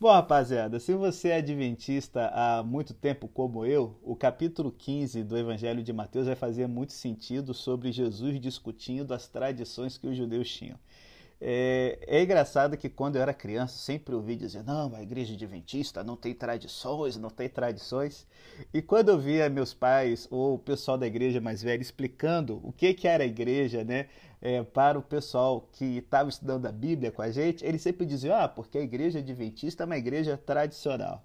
Bom, rapaziada, se você é adventista há muito tempo como eu, o capítulo 15 do Evangelho de Mateus vai fazer muito sentido sobre Jesus discutindo as tradições que os judeus tinham. É, é, engraçado que quando eu era criança, sempre ouvi dizer: não, a igreja adventista não tem tradições, não tem tradições. E quando eu via meus pais ou o pessoal da igreja mais velho explicando o que, que era a igreja, né, é, para o pessoal que estava estudando a Bíblia com a gente, eles sempre diziam: ah, porque a igreja adventista é uma igreja tradicional.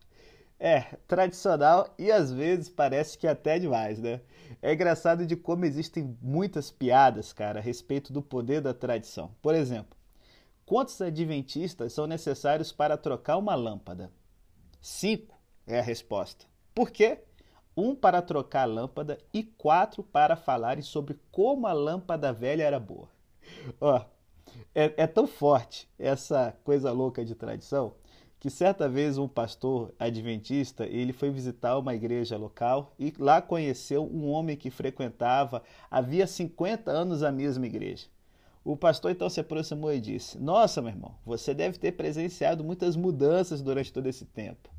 É, tradicional e às vezes parece que até demais, né? É engraçado de como existem muitas piadas, cara, a respeito do poder da tradição. Por exemplo, Quantos adventistas são necessários para trocar uma lâmpada? Cinco é a resposta. Por quê? Um para trocar a lâmpada e quatro para falarem sobre como a lâmpada velha era boa. Ó, é, é tão forte essa coisa louca de tradição que certa vez um pastor adventista ele foi visitar uma igreja local e lá conheceu um homem que frequentava havia 50 anos a mesma igreja. O pastor então se aproximou e disse: Nossa, meu irmão, você deve ter presenciado muitas mudanças durante todo esse tempo.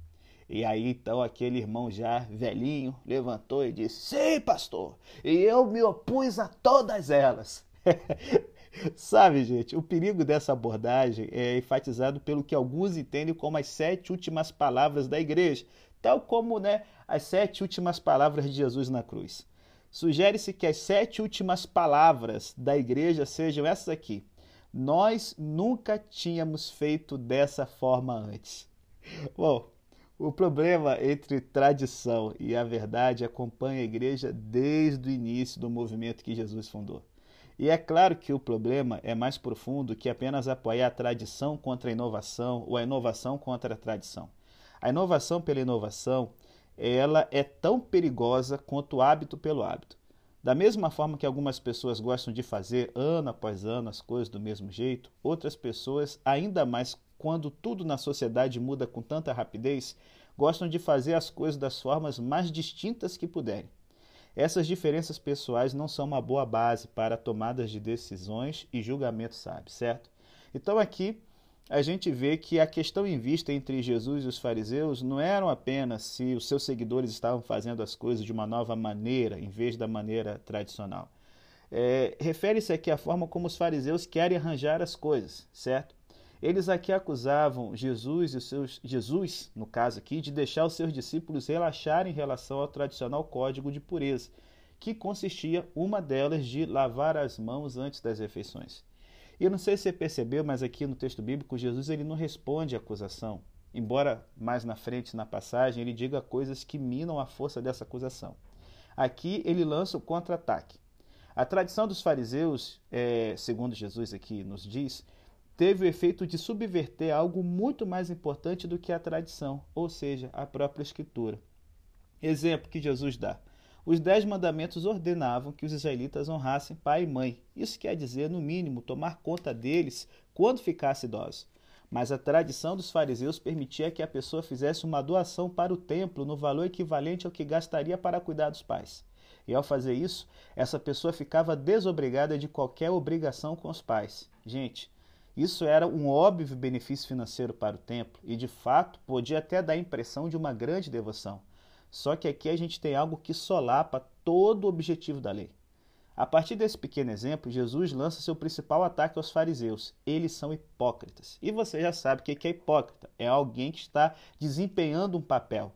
E aí então aquele irmão já velhinho levantou e disse: Sim, pastor, e eu me opus a todas elas. Sabe, gente, o perigo dessa abordagem é enfatizado pelo que alguns entendem como as sete últimas palavras da igreja, tal como né, as sete últimas palavras de Jesus na cruz. Sugere-se que as sete últimas palavras da igreja sejam essas aqui. Nós nunca tínhamos feito dessa forma antes. Bom, o problema entre tradição e a verdade acompanha a igreja desde o início do movimento que Jesus fundou. E é claro que o problema é mais profundo que apenas apoiar a tradição contra a inovação ou a inovação contra a tradição. A inovação pela inovação ela é tão perigosa quanto o hábito pelo hábito. Da mesma forma que algumas pessoas gostam de fazer ano após ano as coisas do mesmo jeito, outras pessoas, ainda mais quando tudo na sociedade muda com tanta rapidez, gostam de fazer as coisas das formas mais distintas que puderem. Essas diferenças pessoais não são uma boa base para tomadas de decisões e julgamentos sábios, certo? Então aqui a gente vê que a questão em vista entre Jesus e os fariseus não eram apenas se os seus seguidores estavam fazendo as coisas de uma nova maneira, em vez da maneira tradicional. É, Refere-se aqui à forma como os fariseus querem arranjar as coisas, certo? Eles aqui acusavam Jesus e os seus Jesus, no caso aqui, de deixar os seus discípulos relaxarem em relação ao tradicional código de pureza, que consistia uma delas de lavar as mãos antes das refeições. E eu não sei se você percebeu, mas aqui no texto bíblico, Jesus ele não responde à acusação, embora mais na frente na passagem ele diga coisas que minam a força dessa acusação. Aqui ele lança o contra-ataque. A tradição dos fariseus, é, segundo Jesus aqui nos diz, teve o efeito de subverter algo muito mais importante do que a tradição, ou seja, a própria Escritura. Exemplo que Jesus dá. Os dez mandamentos ordenavam que os israelitas honrassem pai e mãe. Isso quer dizer, no mínimo, tomar conta deles quando ficasse idoso. Mas a tradição dos fariseus permitia que a pessoa fizesse uma doação para o templo no valor equivalente ao que gastaria para cuidar dos pais. E ao fazer isso, essa pessoa ficava desobrigada de qualquer obrigação com os pais. Gente, isso era um óbvio benefício financeiro para o templo e, de fato, podia até dar a impressão de uma grande devoção. Só que aqui a gente tem algo que solapa todo o objetivo da lei. A partir desse pequeno exemplo, Jesus lança seu principal ataque aos fariseus. Eles são hipócritas. E você já sabe o que é hipócrita: é alguém que está desempenhando um papel.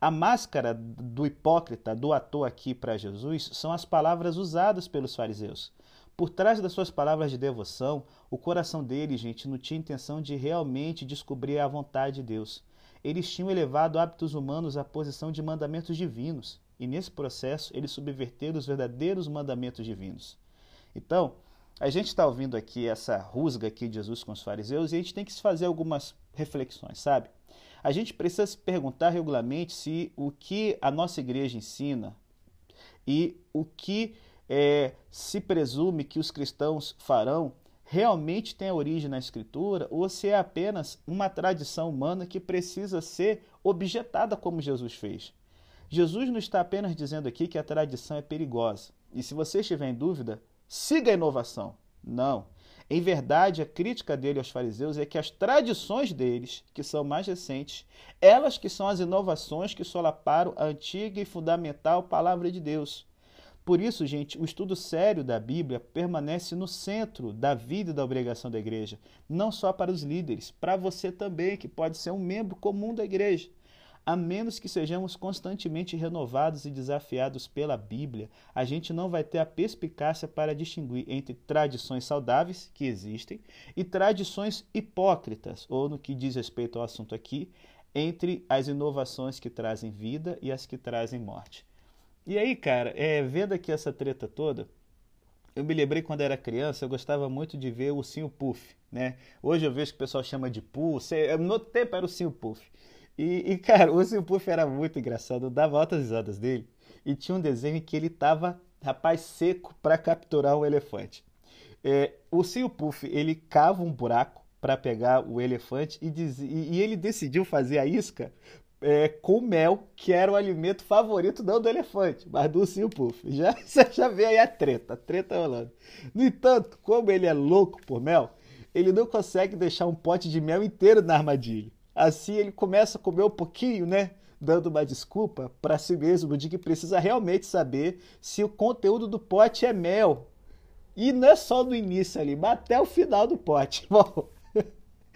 A máscara do hipócrita, do ator aqui para Jesus, são as palavras usadas pelos fariseus. Por trás das suas palavras de devoção, o coração deles, gente, não tinha intenção de realmente descobrir a vontade de Deus eles tinham elevado hábitos humanos à posição de mandamentos divinos, e nesse processo eles subverteram os verdadeiros mandamentos divinos. Então, a gente está ouvindo aqui essa rusga aqui de Jesus com os fariseus e a gente tem que se fazer algumas reflexões, sabe? A gente precisa se perguntar regularmente se o que a nossa igreja ensina e o que é, se presume que os cristãos farão realmente tem origem na Escritura ou se é apenas uma tradição humana que precisa ser objetada como Jesus fez. Jesus não está apenas dizendo aqui que a tradição é perigosa. E se você estiver em dúvida, siga a inovação. Não. Em verdade, a crítica dele aos fariseus é que as tradições deles, que são mais recentes, elas que são as inovações que solaparam a antiga e fundamental palavra de Deus. Por isso, gente, o estudo sério da Bíblia permanece no centro da vida e da obrigação da igreja, não só para os líderes, para você também, que pode ser um membro comum da igreja. A menos que sejamos constantemente renovados e desafiados pela Bíblia, a gente não vai ter a perspicácia para distinguir entre tradições saudáveis, que existem, e tradições hipócritas, ou no que diz respeito ao assunto aqui, entre as inovações que trazem vida e as que trazem morte. E aí, cara, é, vendo aqui essa treta toda, eu me lembrei quando era criança, eu gostava muito de ver o Ursinho Puff, né? Hoje eu vejo que o pessoal chama de Puff, no tempo era o Ursinho Puff. E, e, cara, o Ursinho Puff era muito engraçado, eu dava altas risadas dele. E tinha um desenho em que ele tava, rapaz, seco para capturar um elefante. É, o Ursinho Puff, ele cava um buraco para pegar o elefante e, diz, e, e, ele decidiu fazer a isca é, com mel, que era o alimento favorito não do elefante, mas do ursinho puff. Já, já vê aí a treta, a treta rolando. No entanto, como ele é louco por mel, ele não consegue deixar um pote de mel inteiro na armadilha. Assim ele começa a comer um pouquinho, né? Dando uma desculpa para si mesmo de que precisa realmente saber se o conteúdo do pote é mel. E não é só no início ali, mas até o final do pote. Bom,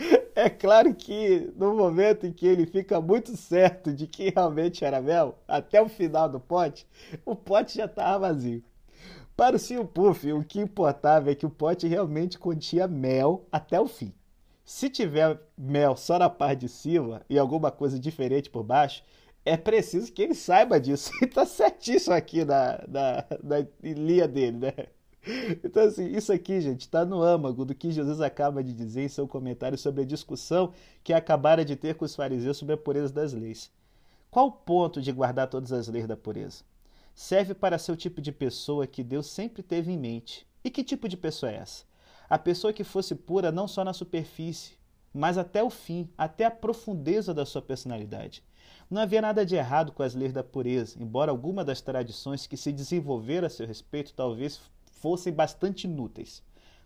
é claro que no momento em que ele fica muito certo de que realmente era mel, até o final do pote, o pote já estava vazio. Para o Sr. Puff, o que importava é que o pote realmente continha mel até o fim. Se tiver mel só na parte de cima e alguma coisa diferente por baixo, é preciso que ele saiba disso. E tá certíssimo aqui na, na, na linha dele, né? Então, assim, isso aqui, gente, está no âmago do que Jesus acaba de dizer em seu comentário sobre a discussão que acabara de ter com os fariseus sobre a pureza das leis. Qual o ponto de guardar todas as leis da pureza? Serve para ser o tipo de pessoa que Deus sempre teve em mente. E que tipo de pessoa é essa? A pessoa que fosse pura não só na superfície, mas até o fim, até a profundeza da sua personalidade. Não havia nada de errado com as leis da pureza, embora alguma das tradições que se desenvolveram a seu respeito talvez fossem bastante inúteis.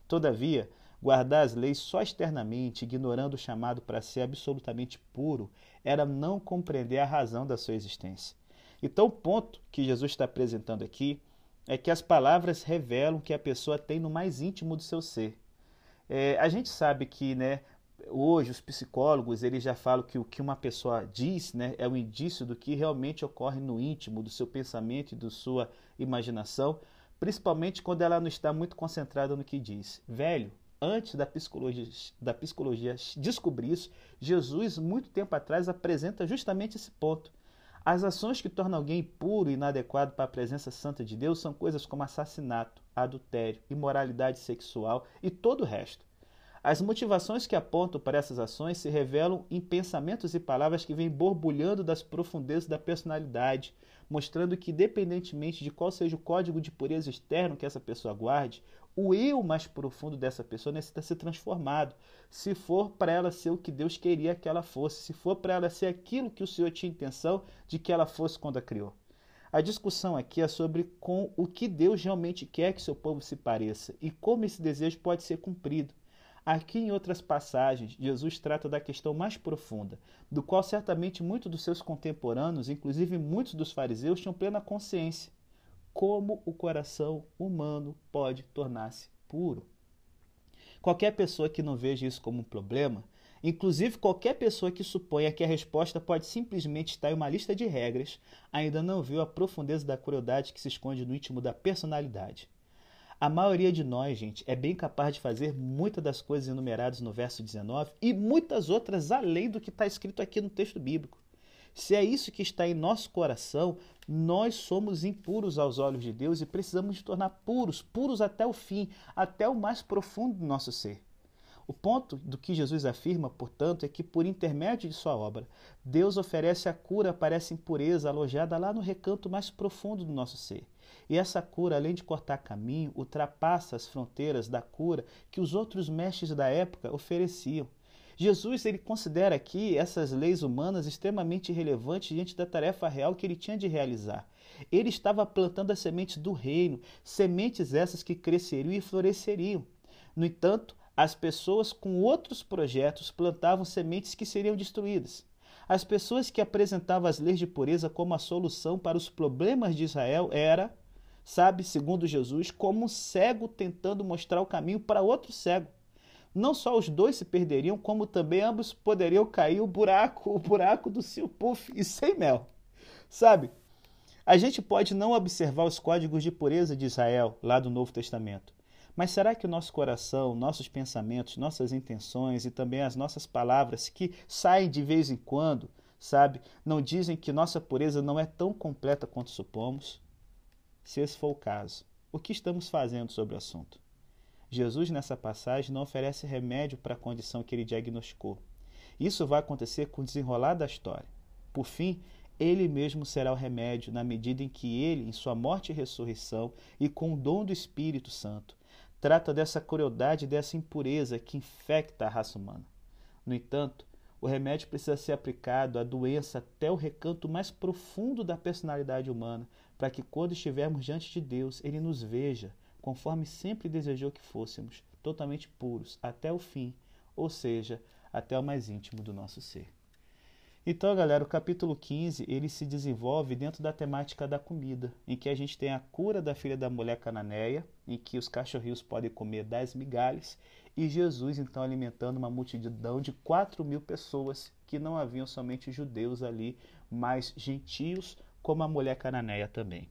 Todavia, guardar as leis só externamente, ignorando o chamado para ser absolutamente puro, era não compreender a razão da sua existência. Então, o ponto que Jesus está apresentando aqui é que as palavras revelam o que a pessoa tem no mais íntimo do seu ser. É, a gente sabe que, né, hoje os psicólogos eles já falam que o que uma pessoa diz, né, é um indício do que realmente ocorre no íntimo do seu pensamento e da sua imaginação, principalmente quando ela não está muito concentrada no que diz. Velho, antes da psicologia, da psicologia descobrir isso, Jesus, muito tempo atrás, apresenta justamente esse ponto. As ações que tornam alguém impuro e inadequado para a presença santa de Deus são coisas como assassinato, adultério, imoralidade sexual e todo o resto. As motivações que apontam para essas ações se revelam em pensamentos e palavras que vêm borbulhando das profundezas da personalidade, mostrando que, independentemente de qual seja o código de pureza externo que essa pessoa guarde, o eu mais profundo dessa pessoa necessita ser transformado. Se for para ela ser o que Deus queria que ela fosse, se for para ela ser aquilo que o Senhor tinha intenção de que ela fosse quando a criou. A discussão aqui é sobre com o que Deus realmente quer que seu povo se pareça e como esse desejo pode ser cumprido. Aqui em outras passagens, Jesus trata da questão mais profunda, do qual certamente muitos dos seus contemporâneos, inclusive muitos dos fariseus, tinham plena consciência. Como o coração humano pode tornar-se puro? Qualquer pessoa que não veja isso como um problema, inclusive qualquer pessoa que suponha que a resposta pode simplesmente estar em uma lista de regras, ainda não viu a profundeza da crueldade que se esconde no íntimo da personalidade. A maioria de nós, gente, é bem capaz de fazer muitas das coisas enumeradas no verso 19 e muitas outras além do que está escrito aqui no texto bíblico. Se é isso que está em nosso coração, nós somos impuros aos olhos de Deus e precisamos nos tornar puros, puros até o fim, até o mais profundo do nosso ser. O ponto do que Jesus afirma, portanto, é que por intermédio de sua obra, Deus oferece a cura para essa impureza alojada lá no recanto mais profundo do nosso ser. E essa cura, além de cortar caminho, ultrapassa as fronteiras da cura que os outros mestres da época ofereciam. Jesus ele considera aqui essas leis humanas extremamente relevantes diante da tarefa real que ele tinha de realizar. Ele estava plantando as sementes do reino, sementes essas que cresceriam e floresceriam. No entanto, as pessoas com outros projetos plantavam sementes que seriam destruídas. As pessoas que apresentavam as leis de pureza como a solução para os problemas de Israel era, sabe, segundo Jesus, como um cego tentando mostrar o caminho para outro cego. Não só os dois se perderiam, como também ambos poderiam cair o buraco, o buraco do seu puff e sem mel. Sabe? A gente pode não observar os códigos de pureza de Israel lá do Novo Testamento, mas será que o nosso coração, nossos pensamentos, nossas intenções e também as nossas palavras que saem de vez em quando, sabe, não dizem que nossa pureza não é tão completa quanto supomos? Se esse for o caso, o que estamos fazendo sobre o assunto? Jesus, nessa passagem, não oferece remédio para a condição que ele diagnosticou. Isso vai acontecer com o desenrolar da história. Por fim, ele mesmo será o remédio na medida em que ele, em sua morte e ressurreição, e com o dom do Espírito Santo, trata dessa crueldade, dessa impureza que infecta a raça humana. No entanto, o remédio precisa ser aplicado à doença até o recanto mais profundo da personalidade humana, para que quando estivermos diante de Deus, ele nos veja conforme sempre desejou que fôssemos, totalmente puros até o fim, ou seja, até o mais íntimo do nosso ser. Então, galera, o capítulo 15 ele se desenvolve dentro da temática da comida, em que a gente tem a cura da filha da mulher cananeia, em que os cachorrinhos podem comer dez migalhas, e Jesus então alimentando uma multidão de quatro mil pessoas que não haviam somente judeus ali, mas gentios, como a mulher cananeia também.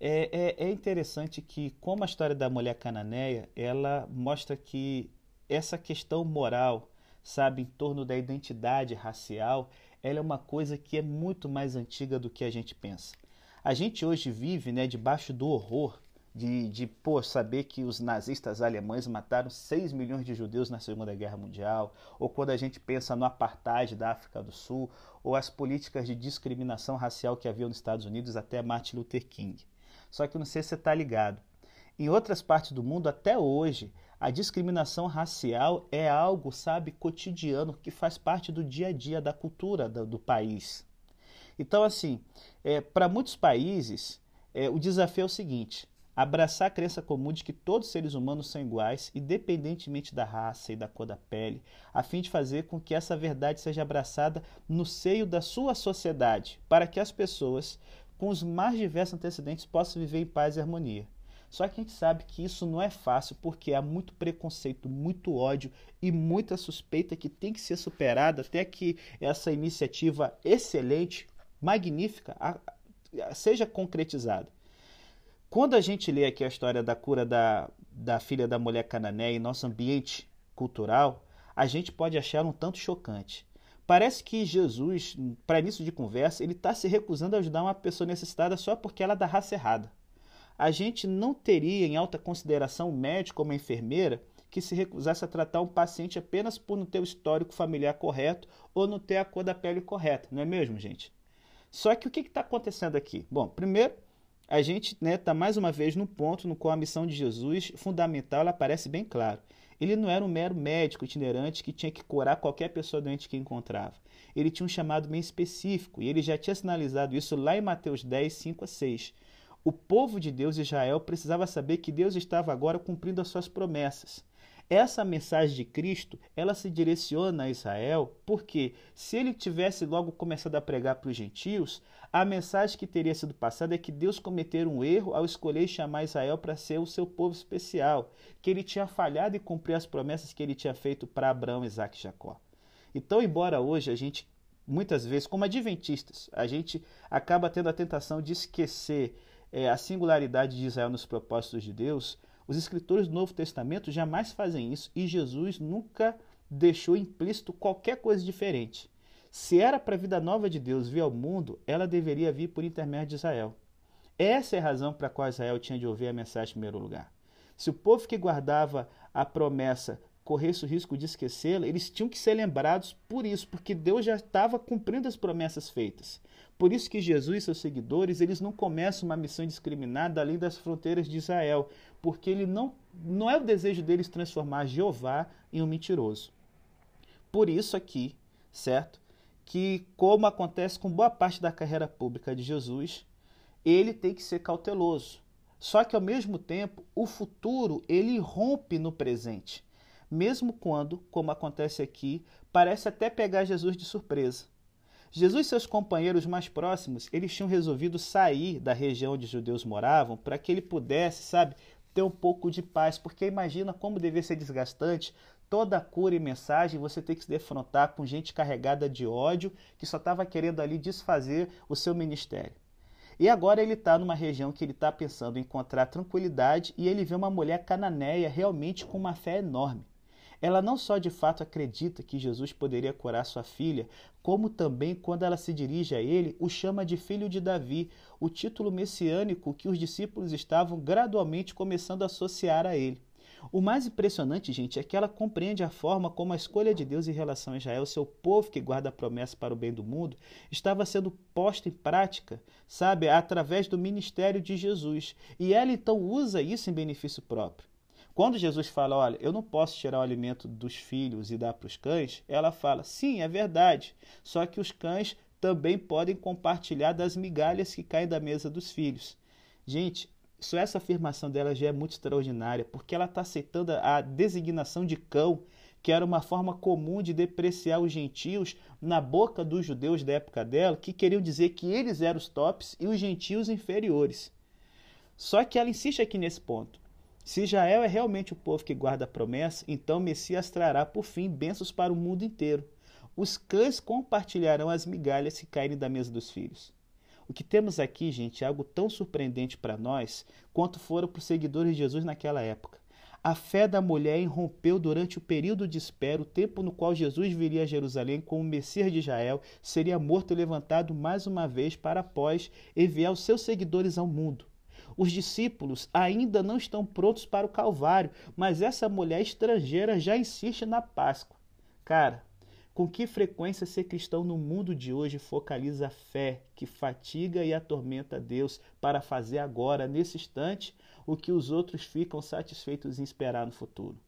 É, é, é interessante que, como a história da mulher cananeia, ela mostra que essa questão moral sabe, em torno da identidade racial, ela é uma coisa que é muito mais antiga do que a gente pensa. A gente hoje vive né, debaixo do horror de, de pô, saber que os nazistas alemães mataram 6 milhões de judeus na Segunda Guerra Mundial, ou quando a gente pensa no apartheid da África do Sul, ou as políticas de discriminação racial que havia nos Estados Unidos até Martin Luther King. Só que não sei se você está ligado. Em outras partes do mundo, até hoje, a discriminação racial é algo, sabe, cotidiano, que faz parte do dia a dia da cultura do, do país. Então, assim, é, para muitos países, é, o desafio é o seguinte: abraçar a crença comum de que todos os seres humanos são iguais, independentemente da raça e da cor da pele, a fim de fazer com que essa verdade seja abraçada no seio da sua sociedade, para que as pessoas com os mais diversos antecedentes possam viver em paz e harmonia. Só que a gente sabe que isso não é fácil porque há muito preconceito, muito ódio e muita suspeita que tem que ser superada até que essa iniciativa excelente, magnífica, seja concretizada. Quando a gente lê aqui a história da cura da, da filha da mulher cananeia em nosso ambiente cultural, a gente pode achar um tanto chocante. Parece que Jesus, para início de conversa, ele está se recusando a ajudar uma pessoa necessitada só porque ela é da raça errada a gente não teria em alta consideração o médico ou uma enfermeira que se recusasse a tratar um paciente apenas por não ter o histórico familiar correto ou não ter a cor da pele correta, não é mesmo, gente? Só que o que está acontecendo aqui? Bom, primeiro, a gente está né, tá mais uma vez no ponto no qual a missão de Jesus fundamental ela aparece bem claro. Ele não era um mero médico itinerante que tinha que curar qualquer pessoa doente que encontrava. Ele tinha um chamado bem específico e ele já tinha sinalizado isso lá em Mateus 10, 5 a 6 o povo de Deus, Israel, precisava saber que Deus estava agora cumprindo as suas promessas. Essa mensagem de Cristo, ela se direciona a Israel, porque se ele tivesse logo começado a pregar para os gentios, a mensagem que teria sido passada é que Deus cometeu um erro ao escolher chamar Israel para ser o seu povo especial, que ele tinha falhado em cumprir as promessas que ele tinha feito para Abraão, Isaac e Jacó. Então, embora hoje a gente, muitas vezes, como adventistas, a gente acaba tendo a tentação de esquecer é, a singularidade de Israel nos propósitos de Deus, os escritores do Novo Testamento jamais fazem isso e Jesus nunca deixou implícito qualquer coisa diferente. Se era para a vida nova de Deus vir ao mundo, ela deveria vir por intermédio de Israel. Essa é a razão para qual Israel tinha de ouvir a mensagem em primeiro lugar. Se o povo que guardava a promessa corresse o risco de esquecê-la, eles tinham que ser lembrados por isso, porque Deus já estava cumprindo as promessas feitas. Por isso que Jesus e seus seguidores, eles não começam uma missão indiscriminada além das fronteiras de Israel, porque ele não, não é o desejo deles transformar Jeová em um mentiroso. Por isso aqui, certo? Que como acontece com boa parte da carreira pública de Jesus, ele tem que ser cauteloso. Só que ao mesmo tempo, o futuro ele rompe no presente, mesmo quando, como acontece aqui, parece até pegar Jesus de surpresa. Jesus e seus companheiros mais próximos, eles tinham resolvido sair da região onde os judeus moravam para que ele pudesse, sabe, ter um pouco de paz, porque imagina como devia ser desgastante toda a cura e mensagem você ter que se defrontar com gente carregada de ódio que só estava querendo ali desfazer o seu ministério. E agora ele está numa região que ele está pensando em encontrar tranquilidade e ele vê uma mulher cananeia realmente com uma fé enorme. Ela não só de fato acredita que Jesus poderia curar sua filha, como também, quando ela se dirige a ele, o chama de filho de Davi, o título messiânico que os discípulos estavam gradualmente começando a associar a ele. O mais impressionante, gente, é que ela compreende a forma como a escolha de Deus em relação a Israel, seu povo que guarda a promessa para o bem do mundo, estava sendo posta em prática, sabe, através do ministério de Jesus. E ela então usa isso em benefício próprio. Quando Jesus fala, olha, eu não posso tirar o alimento dos filhos e dar para os cães, ela fala, sim, é verdade. Só que os cães também podem compartilhar das migalhas que caem da mesa dos filhos. Gente, só essa afirmação dela já é muito extraordinária, porque ela está aceitando a designação de cão, que era uma forma comum de depreciar os gentios na boca dos judeus da época dela, que queriam dizer que eles eram os tops e os gentios inferiores. Só que ela insiste aqui nesse ponto. Se Israel é realmente o povo que guarda a promessa, então Messias trará por fim bênçãos para o mundo inteiro. Os cães compartilharão as migalhas que caírem da mesa dos filhos. O que temos aqui, gente, é algo tão surpreendente para nós quanto foram para os seguidores de Jesus naquela época. A fé da mulher irrompeu durante o período de espera, o tempo no qual Jesus viria a Jerusalém como Messias de Israel, seria morto e levantado mais uma vez para após enviar os seus seguidores ao mundo. Os discípulos ainda não estão prontos para o Calvário, mas essa mulher estrangeira já insiste na Páscoa. Cara, com que frequência ser cristão no mundo de hoje focaliza a fé que fatiga e atormenta Deus para fazer agora, nesse instante, o que os outros ficam satisfeitos em esperar no futuro?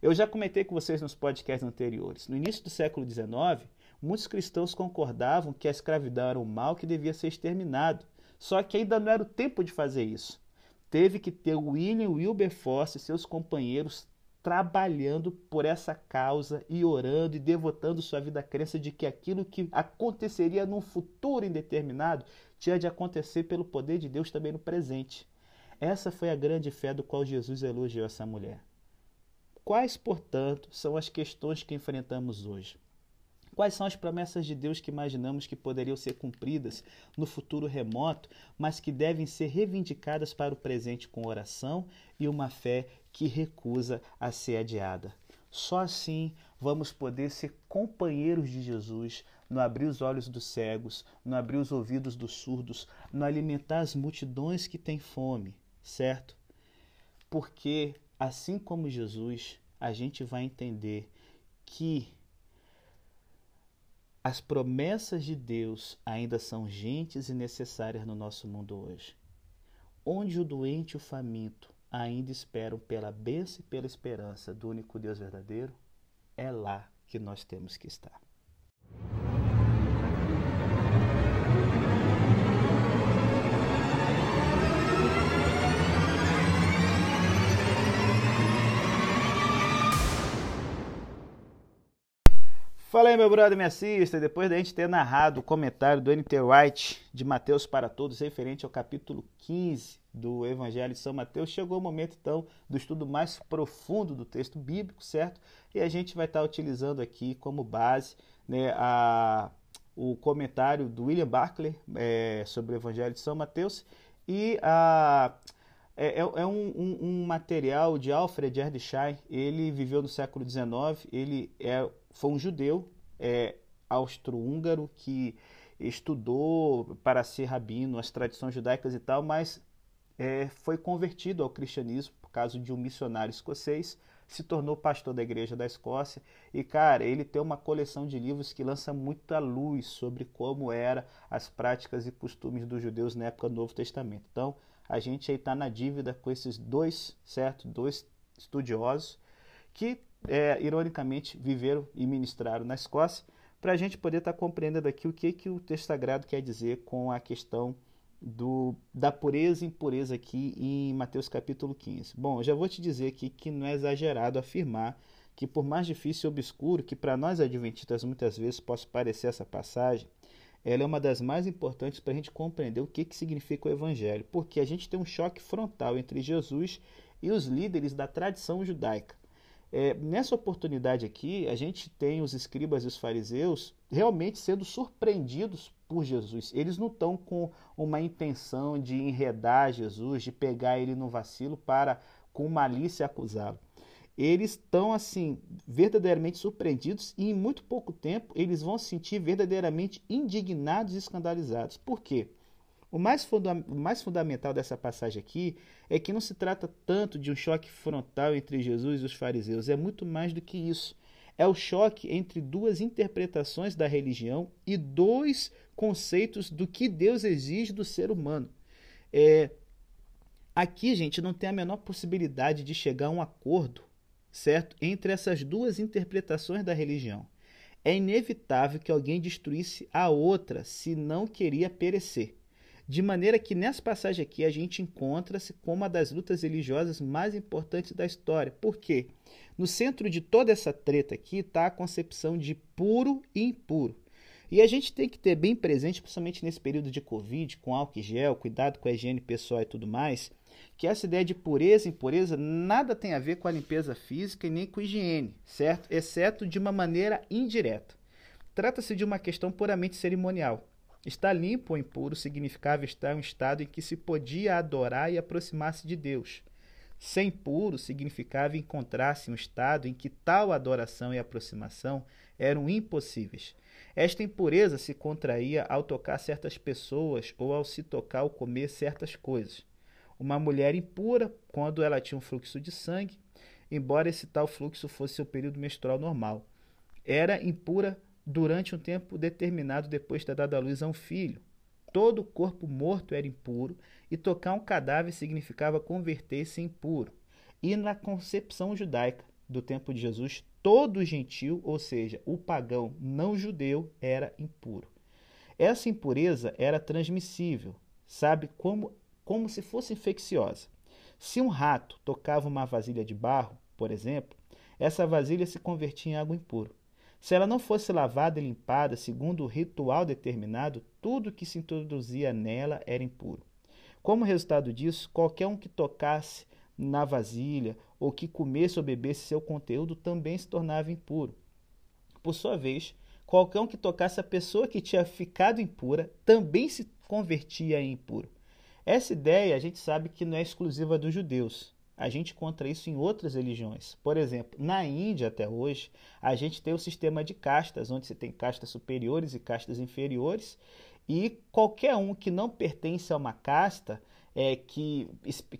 Eu já comentei com vocês nos podcasts anteriores. No início do século XIX, muitos cristãos concordavam que a escravidão era um mal que devia ser exterminado só que ainda não era o tempo de fazer isso. Teve que ter William Wilberforce e seus companheiros trabalhando por essa causa e orando e devotando sua vida à crença de que aquilo que aconteceria num futuro indeterminado tinha de acontecer pelo poder de Deus também no presente. Essa foi a grande fé do qual Jesus elogiou essa mulher. Quais, portanto, são as questões que enfrentamos hoje? Quais são as promessas de Deus que imaginamos que poderiam ser cumpridas no futuro remoto, mas que devem ser reivindicadas para o presente com oração e uma fé que recusa a ser adiada? Só assim vamos poder ser companheiros de Jesus no abrir os olhos dos cegos, no abrir os ouvidos dos surdos, no alimentar as multidões que têm fome, certo? Porque, assim como Jesus, a gente vai entender que as promessas de Deus ainda são gentes e necessárias no nosso mundo hoje. Onde o doente e o faminto ainda esperam pela bênção e pela esperança do único Deus verdadeiro, é lá que nós temos que estar. Fala aí, meu brother, me assista. Depois da gente ter narrado o comentário do N.T. White de Mateus para Todos, referente ao capítulo 15 do Evangelho de São Mateus, chegou o momento então do estudo mais profundo do texto bíblico, certo? E a gente vai estar utilizando aqui como base né, a, o comentário do William Barclay é, sobre o Evangelho de São Mateus e a. É, é, é um, um, um, material de Alfred Erdschein. Ele viveu no século XIX. Ele é foi um judeu é, austro-húngaro que estudou para ser rabino as tradições judaicas e tal, mas é, foi convertido ao cristianismo por causa de um missionário escocês, se tornou pastor da igreja da Escócia e cara, ele tem uma coleção de livros que lança muita luz sobre como era as práticas e costumes dos judeus na época do Novo Testamento. Então, a gente aí está na dívida com esses dois, certo? Dois estudiosos que é, ironicamente, viveram e ministraram na Escócia, para a gente poder estar tá compreendendo aqui o que, que o texto sagrado quer dizer com a questão do, da pureza e impureza aqui em Mateus capítulo 15? Bom, eu já vou te dizer aqui que não é exagerado afirmar que, por mais difícil e obscuro que para nós adventistas muitas vezes possa parecer essa passagem, ela é uma das mais importantes para a gente compreender o que, que significa o Evangelho, porque a gente tem um choque frontal entre Jesus e os líderes da tradição judaica. É, nessa oportunidade aqui, a gente tem os escribas e os fariseus realmente sendo surpreendidos por Jesus. Eles não estão com uma intenção de enredar Jesus, de pegar ele no vacilo para, com malícia, acusá-lo eles estão assim verdadeiramente surpreendidos e em muito pouco tempo eles vão se sentir verdadeiramente indignados e escandalizados. Por quê? O mais, o mais fundamental dessa passagem aqui é que não se trata tanto de um choque frontal entre Jesus e os fariseus, é muito mais do que isso. É o choque entre duas interpretações da religião e dois conceitos do que Deus exige do ser humano. É, aqui, gente, não tem a menor possibilidade de chegar a um acordo certo? Entre essas duas interpretações da religião. É inevitável que alguém destruísse a outra se não queria perecer. De maneira que nessa passagem aqui a gente encontra-se com uma das lutas religiosas mais importantes da história. Por quê? No centro de toda essa treta aqui está a concepção de puro e impuro. E a gente tem que ter bem presente, principalmente nesse período de Covid, com álcool e gel, cuidado com a higiene pessoal e tudo mais, que essa ideia de pureza e impureza nada tem a ver com a limpeza física e nem com higiene, certo? Exceto de uma maneira indireta. Trata-se de uma questão puramente cerimonial. Estar limpo ou impuro significava estar em um estado em que se podia adorar e aproximar-se de Deus. Ser impuro significava encontrar-se em um estado em que tal adoração e aproximação eram impossíveis. Esta impureza se contraía ao tocar certas pessoas ou ao se tocar ou comer certas coisas uma mulher impura quando ela tinha um fluxo de sangue, embora esse tal fluxo fosse seu período menstrual normal. Era impura durante um tempo determinado depois de ter dado à luz a um filho. Todo o corpo morto era impuro e tocar um cadáver significava converter-se em impuro. E na concepção judaica do tempo de Jesus, todo gentil, ou seja, o pagão não judeu, era impuro. Essa impureza era transmissível. Sabe como como se fosse infecciosa. Se um rato tocava uma vasilha de barro, por exemplo, essa vasilha se convertia em água impura. Se ela não fosse lavada e limpada segundo o ritual determinado, tudo que se introduzia nela era impuro. Como resultado disso, qualquer um que tocasse na vasilha ou que comesse ou bebesse seu conteúdo também se tornava impuro. Por sua vez, qualquer um que tocasse a pessoa que tinha ficado impura também se convertia em impuro. Essa ideia a gente sabe que não é exclusiva dos judeus. A gente encontra isso em outras religiões. Por exemplo, na Índia até hoje, a gente tem o sistema de castas, onde você tem castas superiores e castas inferiores, e qualquer um que não pertence a uma casta é, que,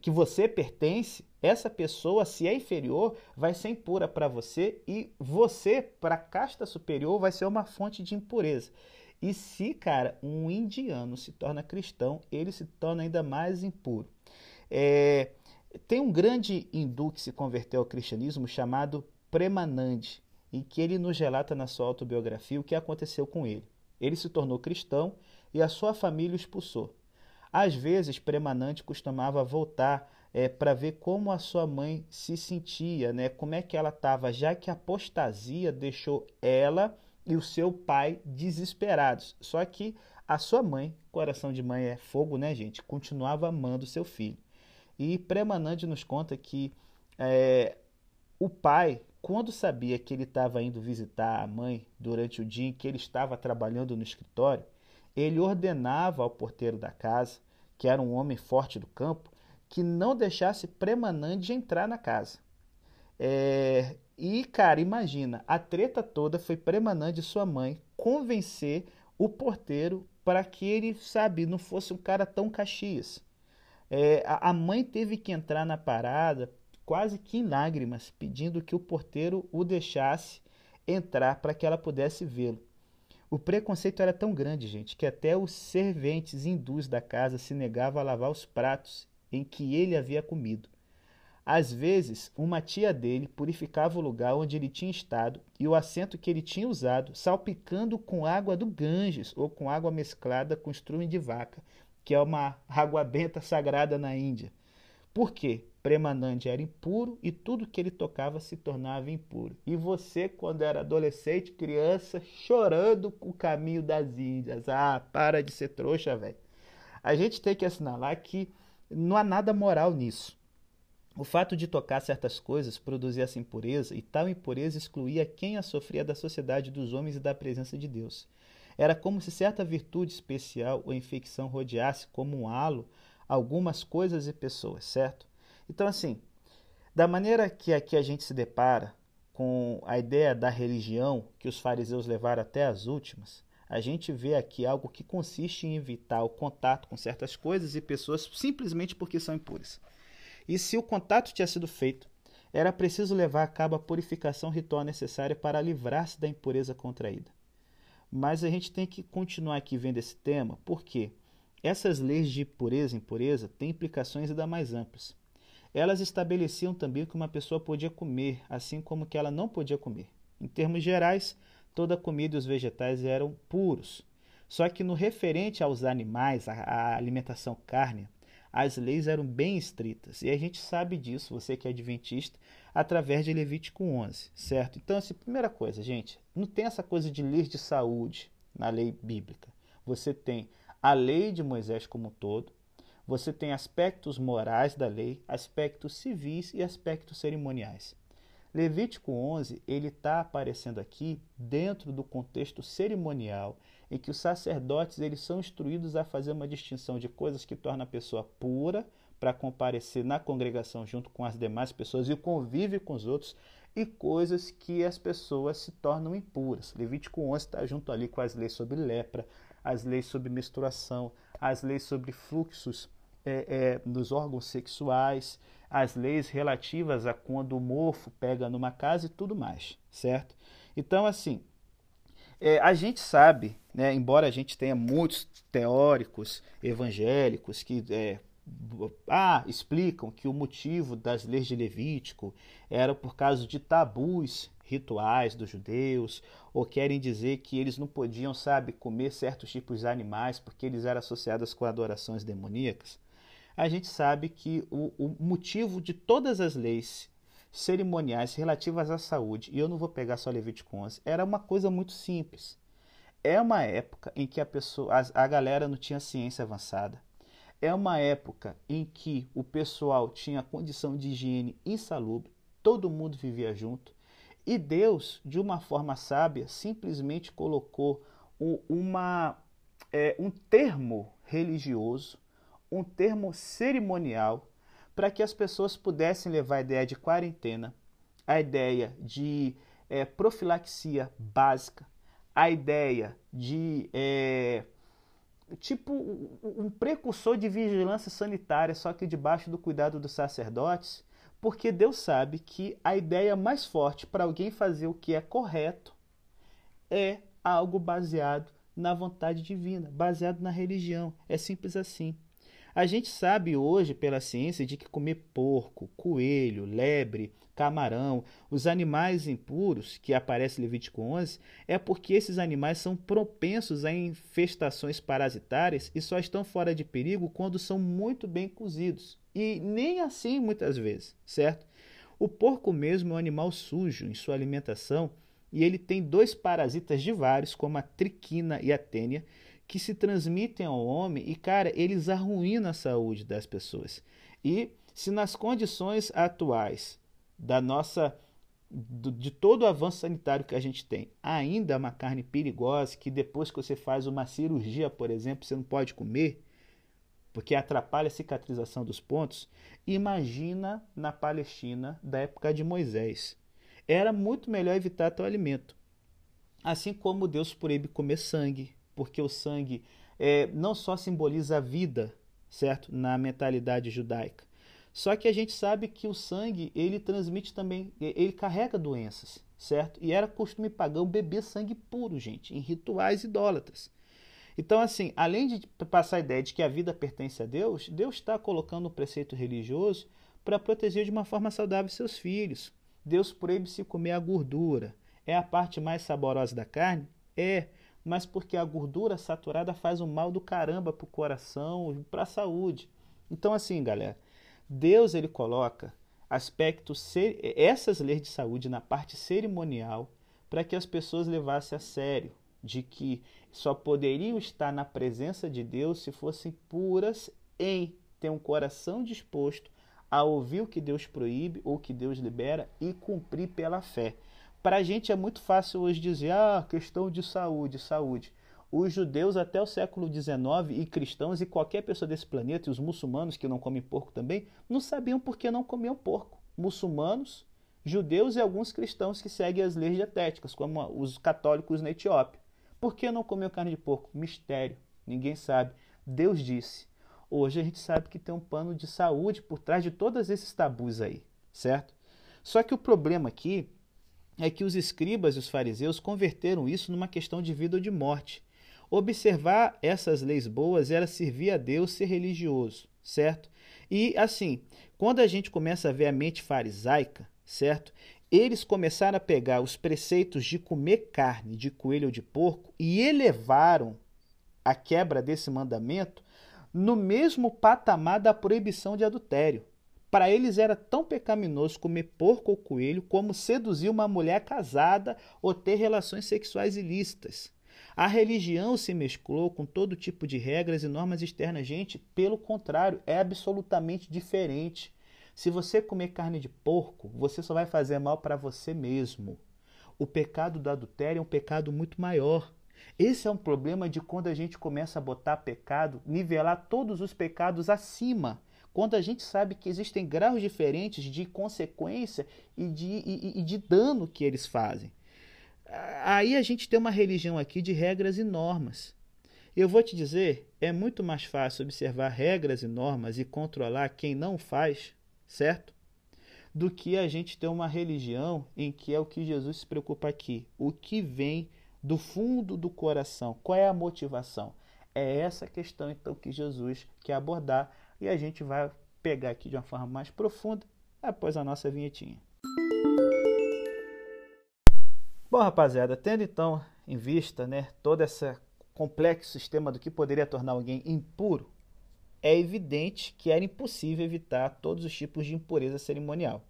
que você pertence, essa pessoa, se é inferior, vai ser impura para você e você, para a casta superior, vai ser uma fonte de impureza. E se, cara, um indiano se torna cristão, ele se torna ainda mais impuro. É, tem um grande hindu que se converteu ao cristianismo chamado Premanand, em que ele nos relata na sua autobiografia o que aconteceu com ele. Ele se tornou cristão e a sua família o expulsou. Às vezes, Premanand costumava voltar é, para ver como a sua mãe se sentia, né? como é que ela estava, já que a apostasia deixou ela e o seu pai desesperados. Só que a sua mãe, coração de mãe é fogo, né, gente? Continuava amando seu filho. E Premanande nos conta que é, o pai, quando sabia que ele estava indo visitar a mãe durante o dia em que ele estava trabalhando no escritório, ele ordenava ao porteiro da casa, que era um homem forte do campo, que não deixasse Premanande entrar na casa. É, e, cara, imagina, a treta toda foi Premanand e sua mãe convencer o porteiro para que ele, sabe, não fosse um cara tão caxias. É, a, mãe teve que entrar na parada quase que em lágrimas, pedindo que o porteiro o deixasse entrar para que ela pudesse vê-lo. O preconceito era tão grande, gente, que até os serventes hindus da casa se negavam a lavar os pratos em que ele havia comido. Às vezes, uma tia dele purificava o lugar onde ele tinha estado e o assento que ele tinha usado, salpicando com água do Ganges ou com água mesclada com estrume de vaca. Que é uma água benta sagrada na Índia. Por quê? Premanande era impuro e tudo que ele tocava se tornava impuro. E você, quando era adolescente, criança, chorando o caminho das Índias. Ah, para de ser trouxa, velho. A gente tem que assinalar que não há nada moral nisso. O fato de tocar certas coisas produzia essa impureza, e tal impureza excluía quem a sofria da sociedade dos homens e da presença de Deus. Era como se certa virtude especial ou infecção rodeasse como um halo algumas coisas e pessoas, certo? Então, assim, da maneira que aqui a gente se depara com a ideia da religião que os fariseus levaram até as últimas, a gente vê aqui algo que consiste em evitar o contato com certas coisas e pessoas simplesmente porque são impuras. E se o contato tinha sido feito, era preciso levar a cabo a purificação ritual necessária para livrar-se da impureza contraída. Mas a gente tem que continuar aqui vendo esse tema, porque essas leis de pureza e impureza têm implicações ainda mais amplas. Elas estabeleciam também que uma pessoa podia comer, assim como que ela não podia comer. Em termos gerais, toda a comida e os vegetais eram puros. Só que no referente aos animais, à alimentação cárnea, as leis eram bem estritas. E a gente sabe disso, você que é adventista, através de Levítico 11, certo? Então, assim, primeira coisa, gente, não tem essa coisa de leis de saúde na lei bíblica. Você tem a lei de Moisés como um todo, você tem aspectos morais da lei, aspectos civis e aspectos cerimoniais. Levítico 11 ele está aparecendo aqui dentro do contexto cerimonial em que os sacerdotes eles são instruídos a fazer uma distinção de coisas que tornam a pessoa pura para comparecer na congregação junto com as demais pessoas e o convívio com os outros e coisas que as pessoas se tornam impuras. Levítico 11 está junto ali com as leis sobre lepra, as leis sobre menstruação, as leis sobre fluxos é, é, nos órgãos sexuais, as leis relativas a quando o mofo pega numa casa e tudo mais, certo? Então, assim, é, a gente sabe, né, embora a gente tenha muitos teóricos evangélicos que é, ah, explicam que o motivo das leis de Levítico era por causa de tabus rituais dos judeus, ou querem dizer que eles não podiam, sabe, comer certos tipos de animais porque eles eram associados com adorações demoníacas a gente sabe que o, o motivo de todas as leis cerimoniais relativas à saúde, e eu não vou pegar só Levítico 11, era uma coisa muito simples. É uma época em que a pessoa, a, a galera não tinha ciência avançada. É uma época em que o pessoal tinha condição de higiene insalubre, todo mundo vivia junto, e Deus, de uma forma sábia, simplesmente colocou uma, é, um termo religioso um termo cerimonial para que as pessoas pudessem levar a ideia de quarentena, a ideia de é, profilaxia básica, a ideia de é, tipo um precursor de vigilância sanitária, só que debaixo do cuidado dos sacerdotes, porque Deus sabe que a ideia mais forte para alguém fazer o que é correto é algo baseado na vontade divina, baseado na religião. É simples assim. A gente sabe hoje pela ciência de que comer porco, coelho, lebre, camarão, os animais impuros que aparece em Levítico 11, é porque esses animais são propensos a infestações parasitárias e só estão fora de perigo quando são muito bem cozidos. E nem assim muitas vezes, certo? O porco mesmo é um animal sujo em sua alimentação e ele tem dois parasitas de vários, como a triquina e a tênia, que se transmitem ao homem e, cara, eles arruinam a saúde das pessoas. E se nas condições atuais da nossa de todo o avanço sanitário que a gente tem, ainda uma carne perigosa que depois que você faz uma cirurgia, por exemplo, você não pode comer, porque atrapalha a cicatrização dos pontos, imagina na Palestina da época de Moisés. Era muito melhor evitar tal alimento. Assim como Deus proíbe comer sangue, porque o sangue é, não só simboliza a vida, certo? Na mentalidade judaica. Só que a gente sabe que o sangue, ele transmite também, ele carrega doenças, certo? E era costume pagão beber sangue puro, gente, em rituais idólatras. Então, assim, além de passar a ideia de que a vida pertence a Deus, Deus está colocando um preceito religioso para proteger de uma forma saudável seus filhos. Deus proíbe-se comer a gordura. É a parte mais saborosa da carne? É mas porque a gordura saturada faz um mal do caramba para o coração para a saúde. Então, assim, galera, Deus ele coloca aspectos, essas leis de saúde na parte cerimonial para que as pessoas levassem a sério de que só poderiam estar na presença de Deus se fossem puras em ter um coração disposto a ouvir o que Deus proíbe ou que Deus libera e cumprir pela fé. Para a gente é muito fácil hoje dizer, ah, questão de saúde, saúde. Os judeus até o século XIX e cristãos e qualquer pessoa desse planeta, e os muçulmanos que não comem porco também, não sabiam por que não comiam porco. Muçulmanos, judeus e alguns cristãos que seguem as leis dietéticas, como os católicos na Etiópia. Por que não comiam carne de porco? Mistério. Ninguém sabe. Deus disse. Hoje a gente sabe que tem um pano de saúde por trás de todos esses tabus aí, certo? Só que o problema aqui é que os escribas e os fariseus converteram isso numa questão de vida ou de morte. Observar essas leis boas era servir a Deus, ser religioso, certo? E assim, quando a gente começa a ver a mente farisaica, certo? Eles começaram a pegar os preceitos de comer carne de coelho ou de porco e elevaram a quebra desse mandamento no mesmo patamar da proibição de adultério. Para eles era tão pecaminoso comer porco ou coelho como seduzir uma mulher casada ou ter relações sexuais ilícitas. A religião se mesclou com todo tipo de regras e normas externas. Gente, pelo contrário, é absolutamente diferente. Se você comer carne de porco, você só vai fazer mal para você mesmo. O pecado do adultério é um pecado muito maior. Esse é um problema de quando a gente começa a botar pecado, nivelar todos os pecados acima quando a gente sabe que existem graus diferentes de consequência e de, e, e de dano que eles fazem. Aí a gente tem uma religião aqui de regras e normas. Eu vou te dizer, é muito mais fácil observar regras e normas e controlar quem não faz, certo? Do que a gente ter uma religião em que é o que Jesus se preocupa aqui, o que vem do fundo do coração, qual é a motivação? É essa questão então que Jesus quer abordar e a gente vai pegar aqui de uma forma mais profunda após a nossa vinhetinha. Bom, rapaziada, tendo então em vista né, todo esse complexo sistema do que poderia tornar alguém impuro, é evidente que era impossível evitar todos os tipos de impureza cerimonial.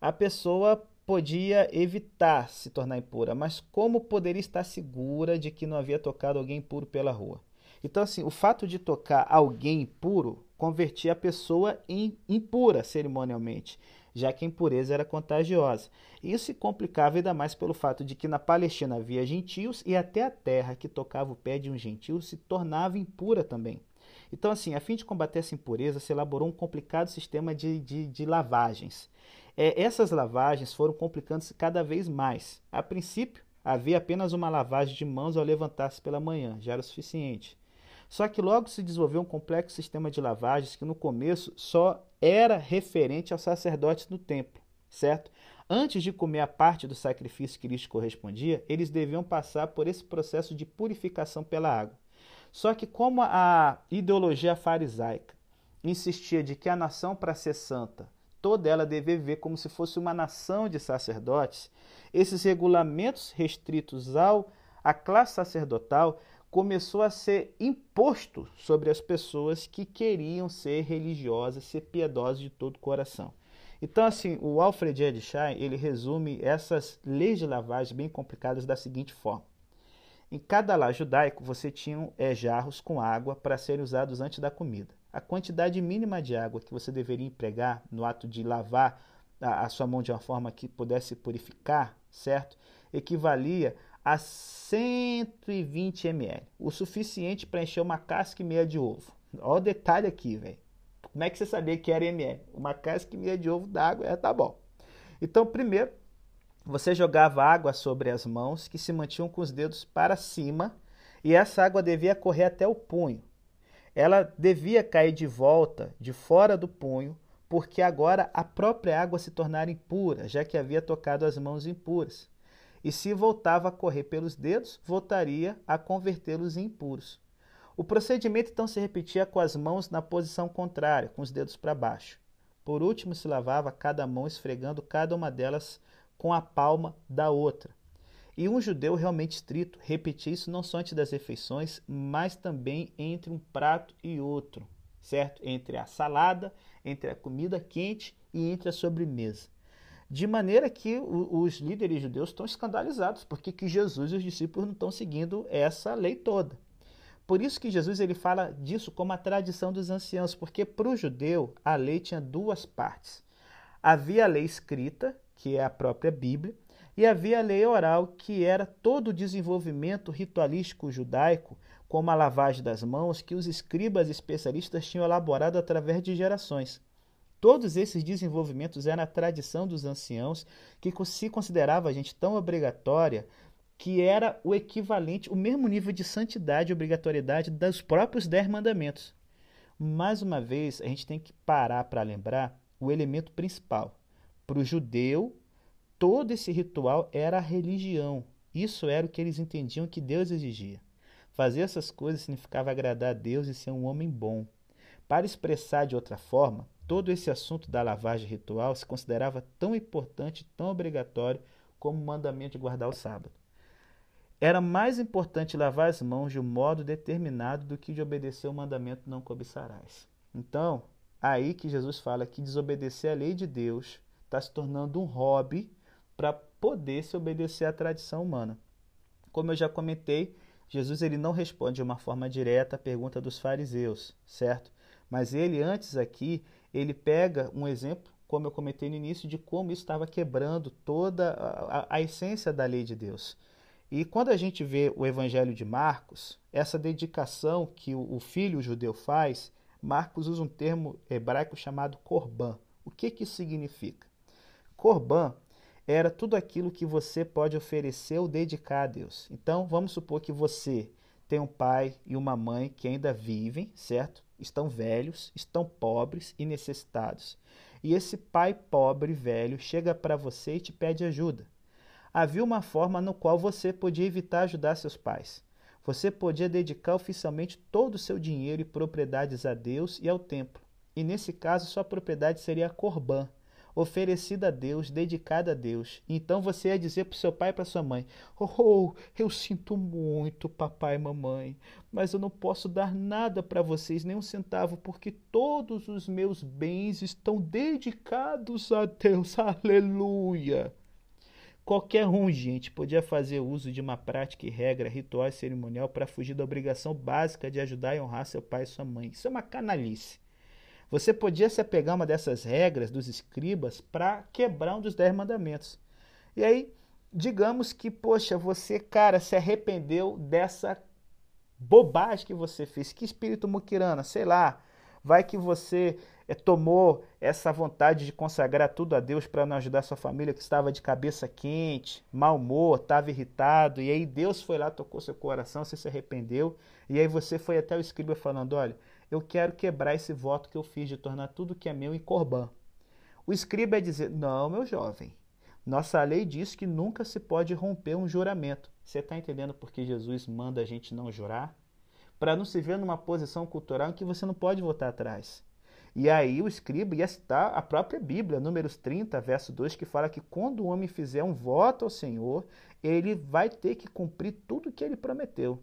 A pessoa podia evitar se tornar impura, mas como poderia estar segura de que não havia tocado alguém impuro pela rua? Então, assim, o fato de tocar alguém impuro convertia a pessoa em impura cerimonialmente, já que a impureza era contagiosa. Isso se complicava ainda mais pelo fato de que na Palestina havia gentios e até a terra que tocava o pé de um gentio se tornava impura também. Então, assim, a fim de combater essa impureza, se elaborou um complicado sistema de, de, de lavagens. É, essas lavagens foram complicando-se cada vez mais. A princípio, havia apenas uma lavagem de mãos ao levantar-se pela manhã, já era o suficiente. Só que logo se desenvolveu um complexo sistema de lavagens que no começo só era referente aos sacerdotes no templo, certo? Antes de comer a parte do sacrifício que lhes correspondia, eles deviam passar por esse processo de purificação pela água. Só que como a ideologia farisaica insistia de que a nação para ser santa, toda ela devia viver como se fosse uma nação de sacerdotes, esses regulamentos restritos ao a classe sacerdotal começou a ser imposto sobre as pessoas que queriam ser religiosas, ser piedosas de todo o coração. Então, assim, o Alfred Edsheim, ele resume essas leis de lavagem bem complicadas da seguinte forma. Em cada lar judaico, você tinha é, jarros com água para serem usados antes da comida. A quantidade mínima de água que você deveria empregar no ato de lavar a, a sua mão de uma forma que pudesse purificar, certo? Equivalia a 120 ml, o suficiente para encher uma casca e meia de ovo. Olha o detalhe aqui, velho. Como é que você sabia que era ml? Uma casca e meia de ovo d'água, é, tá bom. Então, primeiro, você jogava água sobre as mãos que se mantinham com os dedos para cima e essa água devia correr até o punho. Ela devia cair de volta, de fora do punho, porque agora a própria água se tornara impura, já que havia tocado as mãos impuras e se voltava a correr pelos dedos, voltaria a convertê-los em impuros. O procedimento então se repetia com as mãos na posição contrária, com os dedos para baixo. Por último, se lavava cada mão esfregando cada uma delas com a palma da outra. E um judeu realmente estrito repetia isso não só antes das refeições, mas também entre um prato e outro, certo? Entre a salada, entre a comida quente e entre a sobremesa. De maneira que os líderes judeus estão escandalizados porque que Jesus e os discípulos não estão seguindo essa lei toda. Por isso que Jesus ele fala disso como a tradição dos anciãos, porque para o judeu a lei tinha duas partes. Havia a lei escrita, que é a própria Bíblia, e havia a lei oral, que era todo o desenvolvimento ritualístico judaico, como a lavagem das mãos, que os escribas especialistas tinham elaborado através de gerações. Todos esses desenvolvimentos eram a tradição dos anciãos, que se considerava a gente tão obrigatória que era o equivalente, o mesmo nível de santidade e obrigatoriedade dos próprios dez mandamentos. Mais uma vez, a gente tem que parar para lembrar o elemento principal. Para o judeu, todo esse ritual era a religião. Isso era o que eles entendiam que Deus exigia. Fazer essas coisas significava agradar a Deus e ser um homem bom. Para expressar de outra forma, todo esse assunto da lavagem ritual se considerava tão importante, tão obrigatório como o mandamento de guardar o sábado. Era mais importante lavar as mãos de um modo determinado do que de obedecer o mandamento não cobiçarás. Então, aí que Jesus fala que desobedecer a lei de Deus está se tornando um hobby para poder se obedecer à tradição humana. Como eu já comentei, Jesus ele não responde de uma forma direta à pergunta dos fariseus, certo? Mas ele antes aqui, ele pega um exemplo, como eu comentei no início, de como isso estava quebrando toda a, a, a essência da lei de Deus. E quando a gente vê o Evangelho de Marcos, essa dedicação que o, o filho judeu faz, Marcos usa um termo hebraico chamado korban. O que, que isso significa? Korban era tudo aquilo que você pode oferecer ou dedicar a Deus. Então, vamos supor que você tem um pai e uma mãe que ainda vivem, certo? Estão velhos, estão pobres e necessitados. E esse pai pobre e velho chega para você e te pede ajuda. Havia uma forma no qual você podia evitar ajudar seus pais. Você podia dedicar oficialmente todo o seu dinheiro e propriedades a Deus e ao templo. E nesse caso, sua propriedade seria a Corban, oferecida a Deus, dedicada a Deus. Então você ia dizer para o seu pai e para sua mãe: oh, oh, eu sinto muito, papai e mamãe, mas eu não posso dar nada para vocês, nem um centavo, porque todos os meus bens estão dedicados a Deus. Aleluia! Qualquer um, gente, podia fazer uso de uma prática e regra ritual e cerimonial para fugir da obrigação básica de ajudar e honrar seu pai e sua mãe. Isso é uma canalice. Você podia se apegar a uma dessas regras dos escribas para quebrar um dos dez mandamentos. E aí, digamos que, poxa, você, cara, se arrependeu dessa bobagem que você fez. Que espírito muquirana, sei lá. Vai que você é, tomou essa vontade de consagrar tudo a Deus para não ajudar sua família que estava de cabeça quente, mau humor, estava irritado, e aí Deus foi lá, tocou seu coração, você se arrependeu, e aí você foi até o escriba falando: olha, eu quero quebrar esse voto que eu fiz de tornar tudo que é meu em corban. O escriba é dizer: Não, meu jovem, nossa lei diz que nunca se pode romper um juramento. Você está entendendo por que Jesus manda a gente não jurar? Para não se ver numa posição cultural em que você não pode voltar atrás. E aí o escriba ia citar a própria Bíblia, Números 30, verso 2, que fala que quando o homem fizer um voto ao Senhor, ele vai ter que cumprir tudo que ele prometeu.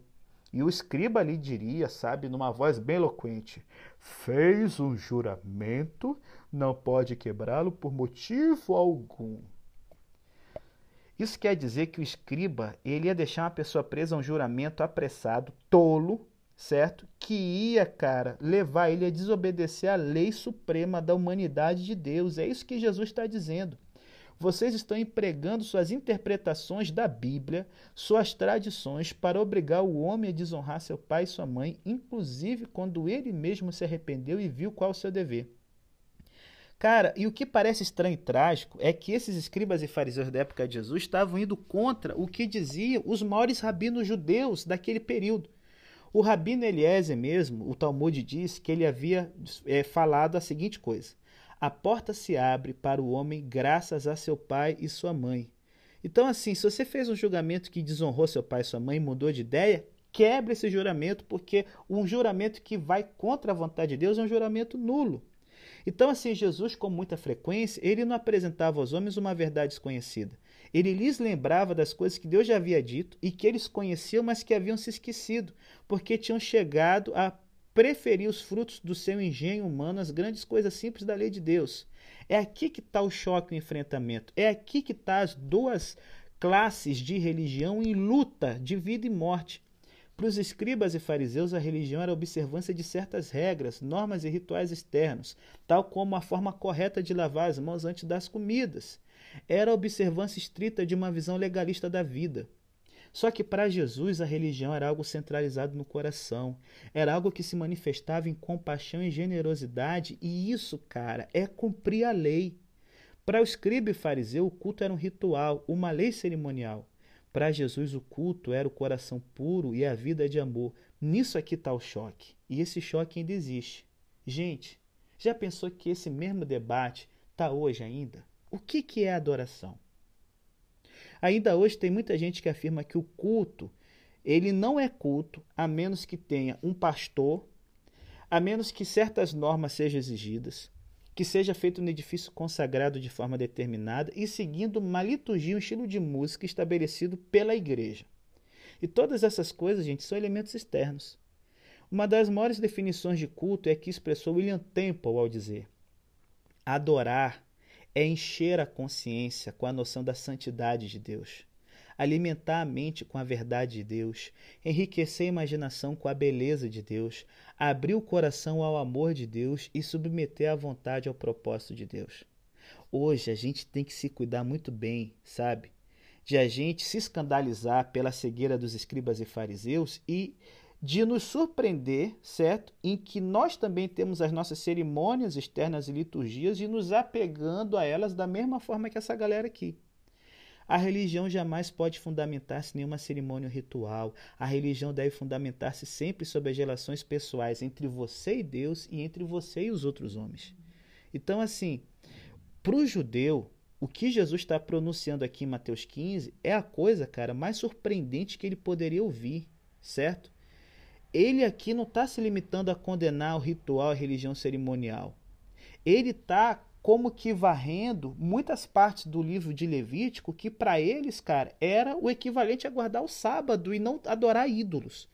E o escriba lhe diria, sabe, numa voz bem eloquente: Fez um juramento, não pode quebrá-lo por motivo algum. Isso quer dizer que o escriba ele ia deixar uma pessoa presa a um juramento apressado, tolo, certo? Que ia, cara, levar ele a desobedecer a lei suprema da humanidade de Deus. É isso que Jesus está dizendo. Vocês estão empregando suas interpretações da Bíblia, suas tradições, para obrigar o homem a desonrar seu pai e sua mãe, inclusive quando ele mesmo se arrependeu e viu qual o seu dever. Cara, e o que parece estranho e trágico é que esses escribas e fariseus da época de Jesus estavam indo contra o que diziam os maiores rabinos judeus daquele período. O rabino Eliezer mesmo, o Talmud diz que ele havia é, falado a seguinte coisa: a porta se abre para o homem graças a seu pai e sua mãe. Então, assim, se você fez um julgamento que desonrou seu pai e sua mãe mudou de ideia, quebre esse juramento, porque um juramento que vai contra a vontade de Deus é um juramento nulo. Então, assim, Jesus, com muita frequência, ele não apresentava aos homens uma verdade desconhecida. Ele lhes lembrava das coisas que Deus já havia dito e que eles conheciam, mas que haviam se esquecido, porque tinham chegado a preferir os frutos do seu engenho humano às grandes coisas simples da lei de Deus. É aqui que está o choque e o enfrentamento. É aqui que estão tá as duas classes de religião em luta de vida e morte. Para os escribas e fariseus, a religião era a observância de certas regras, normas e rituais externos, tal como a forma correta de lavar as mãos antes das comidas. Era a observância estrita de uma visão legalista da vida. Só que para Jesus a religião era algo centralizado no coração, era algo que se manifestava em compaixão e generosidade, e isso, cara, é cumprir a lei. Para o escriba e fariseu, o culto era um ritual, uma lei cerimonial. Para Jesus, o culto era o coração puro e a vida de amor. Nisso aqui está o choque. E esse choque ainda existe. Gente, já pensou que esse mesmo debate está hoje ainda? O que, que é adoração? Ainda hoje tem muita gente que afirma que o culto ele não é culto a menos que tenha um pastor, a menos que certas normas sejam exigidas, que seja feito no edifício consagrado de forma determinada e seguindo uma liturgia, um estilo de música estabelecido pela igreja. E todas essas coisas, gente, são elementos externos. Uma das maiores definições de culto é que expressou William Temple ao dizer: adorar é encher a consciência com a noção da santidade de Deus, alimentar a mente com a verdade de Deus, enriquecer a imaginação com a beleza de Deus, abrir o coração ao amor de Deus e submeter a vontade ao propósito de Deus. Hoje a gente tem que se cuidar muito bem, sabe? De a gente se escandalizar pela cegueira dos escribas e fariseus e de nos surpreender, certo? Em que nós também temos as nossas cerimônias externas e liturgias e nos apegando a elas da mesma forma que essa galera aqui. A religião jamais pode fundamentar-se em nenhuma cerimônia ritual. A religião deve fundamentar-se sempre sobre as relações pessoais entre você e Deus e entre você e os outros homens. Então, assim, para o judeu, o que Jesus está pronunciando aqui em Mateus 15 é a coisa, cara, mais surpreendente que ele poderia ouvir, certo? Ele aqui não está se limitando a condenar o ritual, a religião cerimonial. Ele está como que varrendo muitas partes do livro de Levítico que para eles, cara, era o equivalente a guardar o sábado e não adorar ídolos.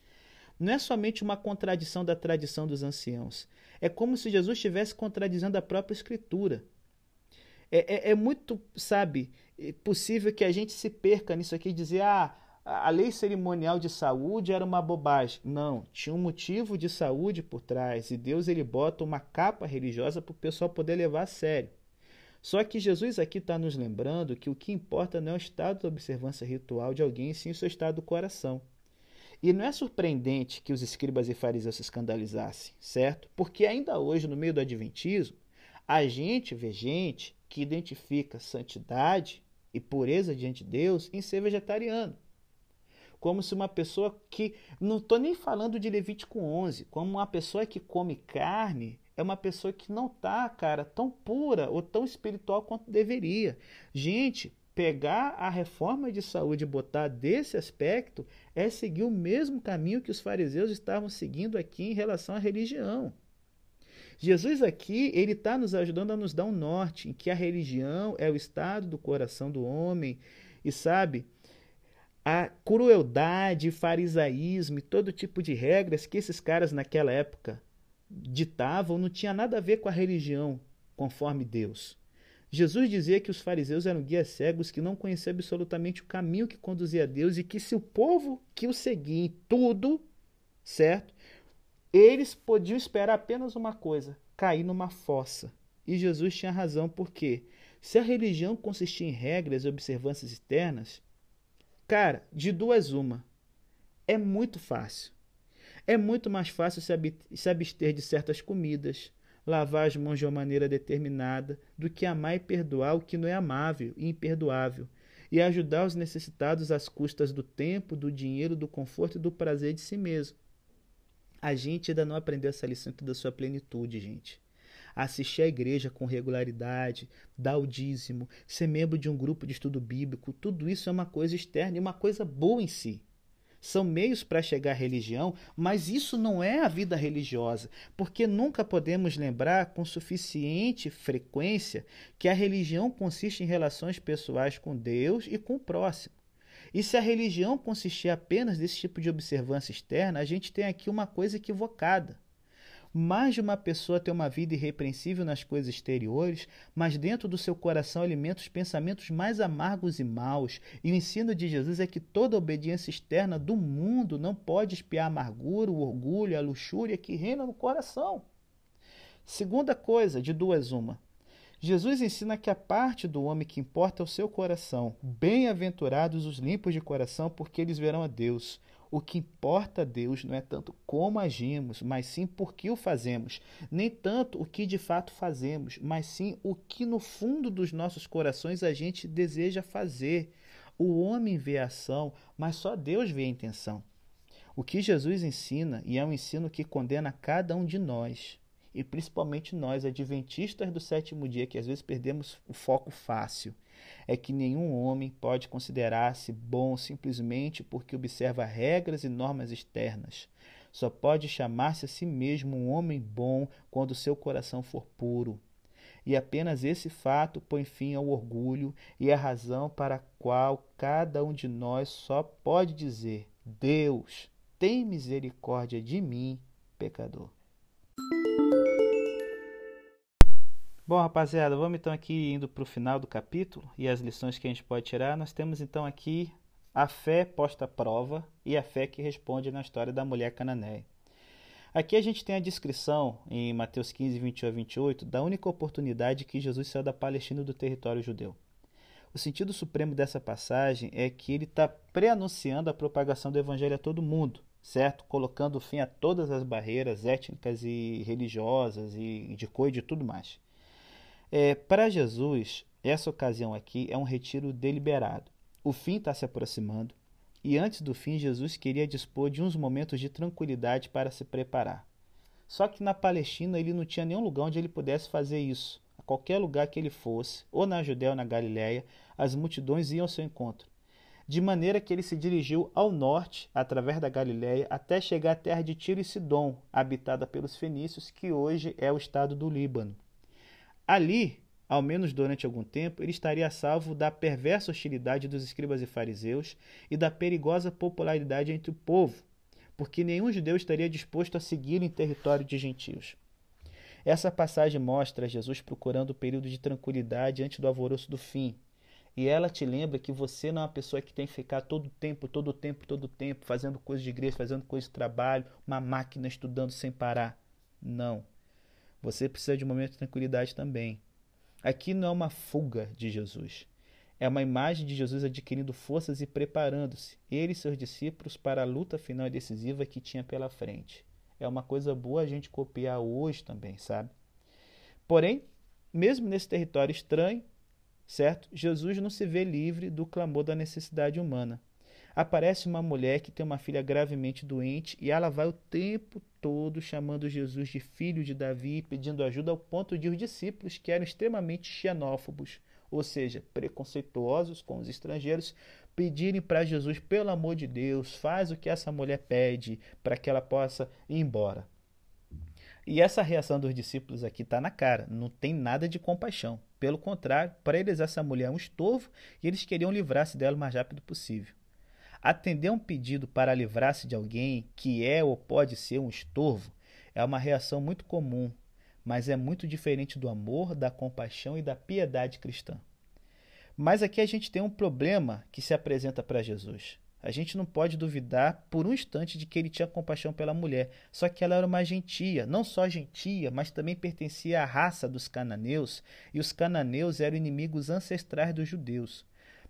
Não é somente uma contradição da tradição dos anciãos. É como se Jesus estivesse contradizendo a própria escritura. É, é, é muito, sabe, possível que a gente se perca nisso aqui e dizer, ah, a lei cerimonial de saúde era uma bobagem. Não, tinha um motivo de saúde por trás. E Deus ele bota uma capa religiosa para o pessoal poder levar a sério. Só que Jesus aqui está nos lembrando que o que importa não é o estado de observância ritual de alguém, sim o seu estado do coração. E não é surpreendente que os escribas e fariseus se escandalizassem, certo? Porque ainda hoje, no meio do Adventismo, a gente vê gente que identifica santidade e pureza diante de Deus em ser vegetariano como se uma pessoa que. Não estou nem falando de Levítico 11, como uma pessoa que come carne é uma pessoa que não está, cara, tão pura ou tão espiritual quanto deveria. Gente, pegar a reforma de saúde e botar desse aspecto é seguir o mesmo caminho que os fariseus estavam seguindo aqui em relação à religião. Jesus aqui, ele está nos ajudando a nos dar um norte em que a religião é o estado do coração do homem e sabe, a crueldade, farisaísmo e todo tipo de regras que esses caras naquela época ditavam não tinha nada a ver com a religião conforme Deus. Jesus dizia que os fariseus eram guias cegos que não conheciam absolutamente o caminho que conduzia a Deus e que se o povo que o seguia em tudo, certo? Eles podiam esperar apenas uma coisa: cair numa fossa. E Jesus tinha razão, porque se a religião consistia em regras e observâncias externas, Cara, de duas uma. É muito fácil. É muito mais fácil se abster de certas comidas, lavar as mãos de uma maneira determinada, do que amar e perdoar o que não é amável e imperdoável, e ajudar os necessitados às custas do tempo, do dinheiro, do conforto e do prazer de si mesmo. A gente ainda não aprendeu essa lição da sua plenitude, gente assistir à igreja com regularidade, dar o dízimo, ser membro de um grupo de estudo bíblico, tudo isso é uma coisa externa e uma coisa boa em si. são meios para chegar à religião, mas isso não é a vida religiosa, porque nunca podemos lembrar com suficiente frequência que a religião consiste em relações pessoais com Deus e com o próximo. E se a religião consistir apenas desse tipo de observância externa, a gente tem aqui uma coisa equivocada. Mais de uma pessoa tem uma vida irrepreensível nas coisas exteriores, mas dentro do seu coração alimenta os pensamentos mais amargos e maus. E o ensino de Jesus é que toda obediência externa do mundo não pode espiar a amargura, o orgulho, a luxúria que reina no coração. Segunda coisa, de duas uma. Jesus ensina que a parte do homem que importa é o seu coração. Bem-aventurados os limpos de coração, porque eles verão a Deus. O que importa a Deus não é tanto como agimos, mas sim por que o fazemos. Nem tanto o que de fato fazemos, mas sim o que no fundo dos nossos corações a gente deseja fazer. O homem vê a ação, mas só Deus vê a intenção. O que Jesus ensina, e é um ensino que condena cada um de nós, e principalmente nós, adventistas do sétimo dia, que às vezes perdemos o foco fácil é que nenhum homem pode considerar-se bom simplesmente porque observa regras e normas externas. Só pode chamar-se a si mesmo um homem bom quando seu coração for puro. E apenas esse fato põe fim ao orgulho e a razão para a qual cada um de nós só pode dizer: Deus, tem misericórdia de mim, pecador. Bom, rapaziada, vamos então aqui indo para o final do capítulo e as lições que a gente pode tirar. Nós temos então aqui a fé posta à prova e a fé que responde na história da mulher cananeia. Aqui a gente tem a descrição em Mateus 15, 21 a 28 da única oportunidade que Jesus saiu da Palestina do território judeu. O sentido supremo dessa passagem é que ele está pré-anunciando a propagação do evangelho a todo mundo, certo? Colocando fim a todas as barreiras étnicas e religiosas e de cor e de tudo mais. É, Para Jesus, essa ocasião aqui é um retiro deliberado. O fim está se aproximando e antes do fim, Jesus queria dispor de uns momentos de tranquilidade para se preparar. Só que na Palestina ele não tinha nenhum lugar onde ele pudesse fazer isso. A qualquer lugar que ele fosse, ou na Judéia ou na Galiléia, as multidões iam ao seu encontro. De maneira que ele se dirigiu ao norte, através da Galiléia, até chegar à terra de Tiro e Sidom, habitada pelos fenícios, que hoje é o estado do Líbano. Ali, ao menos durante algum tempo, ele estaria salvo da perversa hostilidade dos escribas e fariseus e da perigosa popularidade entre o povo, porque nenhum judeu estaria disposto a seguir em território de gentios. Essa passagem mostra Jesus procurando o período de tranquilidade antes do alvoroço do fim. E ela te lembra que você não é uma pessoa que tem que ficar todo o tempo, todo o tempo, todo o tempo, fazendo coisas de igreja, fazendo coisas de trabalho, uma máquina estudando sem parar. Não. Você precisa de um momento de tranquilidade também. Aqui não é uma fuga de Jesus. É uma imagem de Jesus adquirindo forças e preparando-se, ele e seus discípulos, para a luta final e decisiva que tinha pela frente. É uma coisa boa a gente copiar hoje também, sabe? Porém, mesmo nesse território estranho, certo? Jesus não se vê livre do clamor da necessidade humana aparece uma mulher que tem uma filha gravemente doente e ela vai o tempo todo chamando Jesus de filho de Davi, pedindo ajuda ao ponto de os discípulos, que eram extremamente xenófobos, ou seja, preconceituosos com os estrangeiros, pedirem para Jesus, pelo amor de Deus, faz o que essa mulher pede para que ela possa ir embora. E essa reação dos discípulos aqui está na cara, não tem nada de compaixão. Pelo contrário, para eles essa mulher é um estorvo e eles queriam livrar-se dela o mais rápido possível. Atender um pedido para livrar-se de alguém que é ou pode ser um estorvo é uma reação muito comum, mas é muito diferente do amor, da compaixão e da piedade cristã. Mas aqui a gente tem um problema que se apresenta para Jesus. A gente não pode duvidar por um instante de que ele tinha compaixão pela mulher, só que ela era uma gentia, não só gentia, mas também pertencia à raça dos cananeus, e os cananeus eram inimigos ancestrais dos judeus.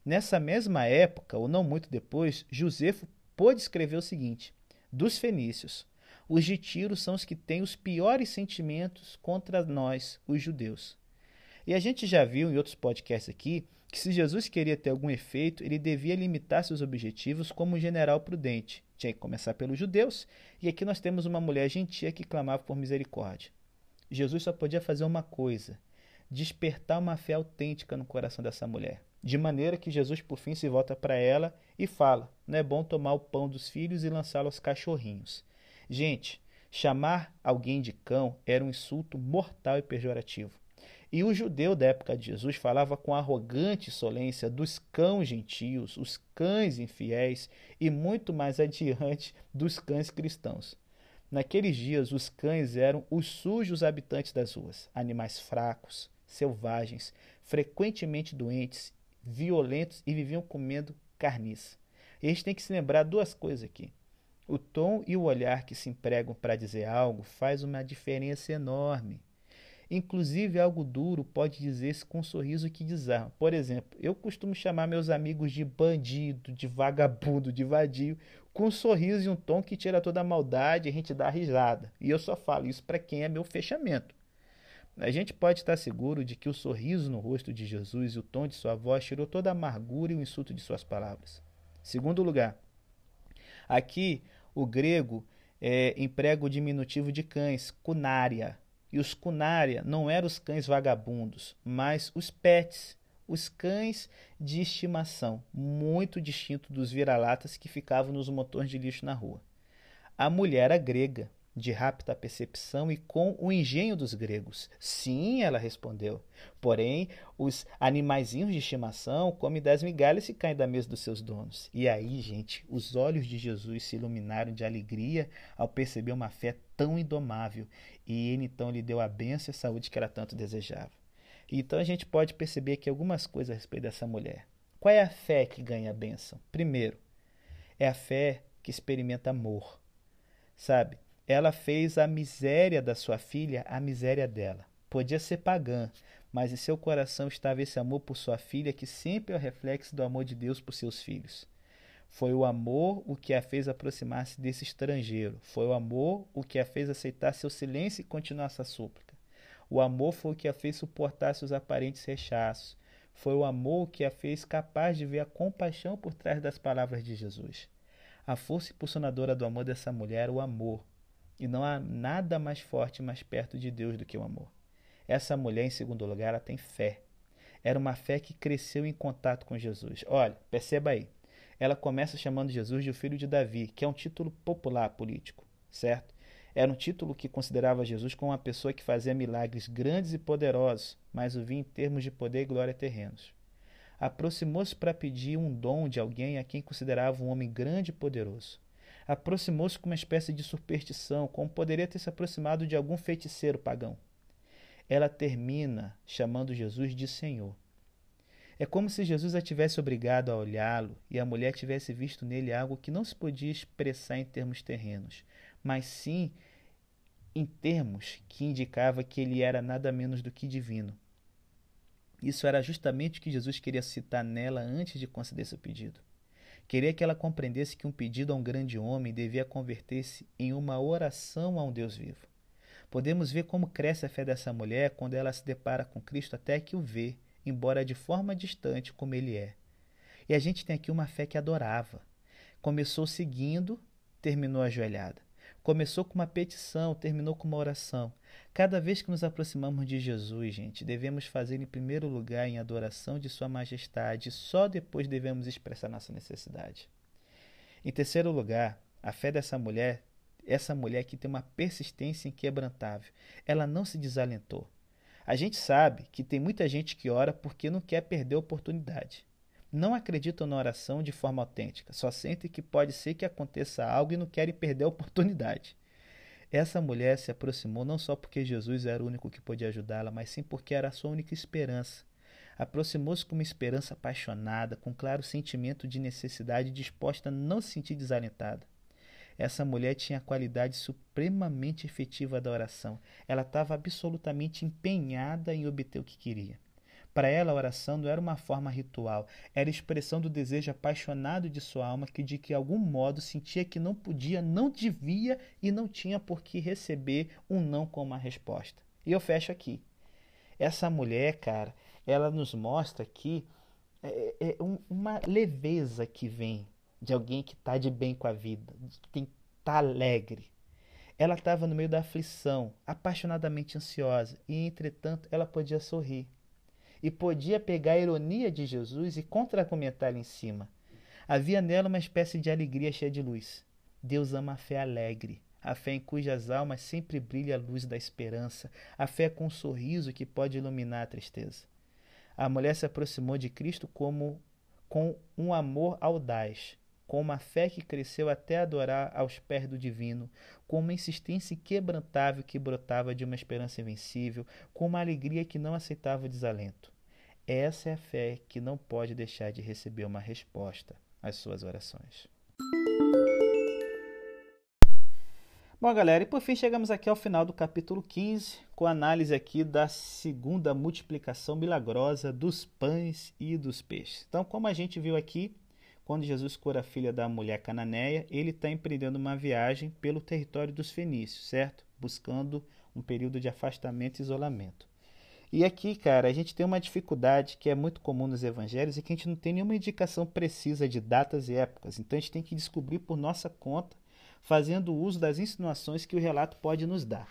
Nessa mesma época, ou não muito depois, Josefo pôde escrever o seguinte: Dos fenícios, os de Tiro são os que têm os piores sentimentos contra nós, os judeus. E a gente já viu em outros podcasts aqui que se Jesus queria ter algum efeito, ele devia limitar seus objetivos como um general prudente. Tinha que começar pelos judeus, e aqui nós temos uma mulher gentia que clamava por misericórdia. Jesus só podia fazer uma coisa: despertar uma fé autêntica no coração dessa mulher. De maneira que Jesus por fim se volta para ela e fala: Não é bom tomar o pão dos filhos e lançá-lo aos cachorrinhos. Gente, chamar alguém de cão era um insulto mortal e pejorativo. E o judeu da época de Jesus falava com arrogante insolência dos cães gentios, os cães infiéis e muito mais adiante dos cães cristãos. Naqueles dias, os cães eram os sujos habitantes das ruas, animais fracos, selvagens, frequentemente doentes, violentos e viviam comendo carniça. E a gente tem que se lembrar duas coisas aqui. O tom e o olhar que se empregam para dizer algo faz uma diferença enorme. Inclusive, algo duro pode dizer-se com um sorriso que desarma. Por exemplo, eu costumo chamar meus amigos de bandido, de vagabundo, de vadio, com um sorriso e um tom que tira toda a maldade e a gente dá risada. E eu só falo isso para quem é meu fechamento. A gente pode estar seguro de que o sorriso no rosto de Jesus e o tom de sua voz tirou toda a amargura e o insulto de suas palavras. Segundo lugar, aqui o grego é, emprega o diminutivo de cães, cunária, e os cunária não eram os cães vagabundos, mas os pets, os cães de estimação, muito distinto dos vira-latas que ficavam nos motores de lixo na rua. A mulher era grega, de rápida percepção e com o engenho dos gregos. Sim, ela respondeu. Porém, os animaizinhos de estimação comem das migalhas e caem da mesa dos seus donos. E aí, gente, os olhos de Jesus se iluminaram de alegria ao perceber uma fé tão indomável. E ele então lhe deu a bênção e a saúde que ela tanto desejava. Então a gente pode perceber aqui algumas coisas a respeito dessa mulher. Qual é a fé que ganha a bênção? Primeiro, é a fé que experimenta amor. Sabe? Ela fez a miséria da sua filha a miséria dela. Podia ser pagã, mas em seu coração estava esse amor por sua filha, que sempre é o reflexo do amor de Deus por seus filhos. Foi o amor o que a fez aproximar-se desse estrangeiro. Foi o amor o que a fez aceitar seu silêncio e continuar sua súplica. O amor foi o que a fez suportar seus aparentes rechaços. Foi o amor que a fez capaz de ver a compaixão por trás das palavras de Jesus. A força impulsionadora do amor dessa mulher era o amor, e não há nada mais forte mais perto de Deus do que o amor. Essa mulher, em segundo lugar, ela tem fé. Era uma fé que cresceu em contato com Jesus. Olha, perceba aí. Ela começa chamando Jesus de o filho de Davi, que é um título popular político, certo? Era um título que considerava Jesus como uma pessoa que fazia milagres grandes e poderosos, mas o via em termos de poder e glória terrenos. Aproximou-se para pedir um dom de alguém a quem considerava um homem grande e poderoso aproximou-se com uma espécie de superstição, como poderia ter se aproximado de algum feiticeiro pagão. Ela termina chamando Jesus de Senhor. É como se Jesus a tivesse obrigado a olhá-lo e a mulher tivesse visto nele algo que não se podia expressar em termos terrenos, mas sim em termos que indicava que ele era nada menos do que divino. Isso era justamente o que Jesus queria citar nela antes de conceder seu pedido. Queria que ela compreendesse que um pedido a um grande homem devia converter-se em uma oração a um Deus vivo. Podemos ver como cresce a fé dessa mulher quando ela se depara com Cristo até que o vê, embora de forma distante como ele é. E a gente tem aqui uma fé que adorava. Começou seguindo, terminou ajoelhada. Começou com uma petição, terminou com uma oração. Cada vez que nos aproximamos de Jesus, gente, devemos fazer em primeiro lugar em adoração de Sua Majestade, só depois devemos expressar nossa necessidade. Em terceiro lugar, a fé dessa mulher, essa mulher que tem uma persistência inquebrantável, ela não se desalentou. A gente sabe que tem muita gente que ora porque não quer perder a oportunidade. Não acreditam na oração de forma autêntica, só sentem que pode ser que aconteça algo e não querem perder a oportunidade. Essa mulher se aproximou não só porque Jesus era o único que podia ajudá-la, mas sim porque era a sua única esperança. Aproximou-se com uma esperança apaixonada, com claro sentimento de necessidade, disposta a não se sentir desalentada. Essa mulher tinha a qualidade supremamente efetiva da oração. Ela estava absolutamente empenhada em obter o que queria. Para ela, a oração não era uma forma ritual, era a expressão do desejo apaixonado de sua alma que, de que algum modo, sentia que não podia, não devia e não tinha por que receber um não como uma resposta. E eu fecho aqui. Essa mulher, cara, ela nos mostra que é, é, é uma leveza que vem de alguém que está de bem com a vida, que está alegre. Ela estava no meio da aflição, apaixonadamente ansiosa, e entretanto ela podia sorrir. E podia pegar a ironia de Jesus e contra-argumentar em cima. Havia nela uma espécie de alegria cheia de luz. Deus ama a fé alegre, a fé em cujas almas sempre brilha a luz da esperança, a fé com um sorriso que pode iluminar a tristeza. A mulher se aproximou de Cristo como com um amor audaz, com uma fé que cresceu até adorar aos pés do divino, com uma insistência inquebrantável que brotava de uma esperança invencível, com uma alegria que não aceitava o desalento. Essa é a fé que não pode deixar de receber uma resposta às suas orações. Bom, galera, e por fim chegamos aqui ao final do capítulo 15, com a análise aqui da segunda multiplicação milagrosa dos pães e dos peixes. Então, como a gente viu aqui, quando Jesus cura a filha da mulher cananeia, ele está empreendendo uma viagem pelo território dos fenícios, certo? Buscando um período de afastamento e isolamento. E aqui, cara, a gente tem uma dificuldade que é muito comum nos evangelhos e que a gente não tem nenhuma indicação precisa de datas e épocas. Então a gente tem que descobrir por nossa conta fazendo uso das insinuações que o relato pode nos dar.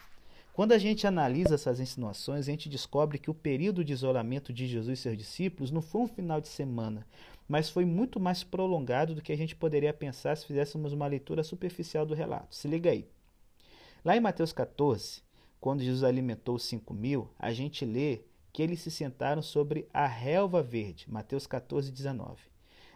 Quando a gente analisa essas insinuações, a gente descobre que o período de isolamento de Jesus e seus discípulos não foi um final de semana, mas foi muito mais prolongado do que a gente poderia pensar se fizéssemos uma leitura superficial do relato. Se liga aí. Lá em Mateus 14, quando Jesus alimentou os cinco mil, a gente lê que eles se sentaram sobre a relva verde, Mateus 14, 19.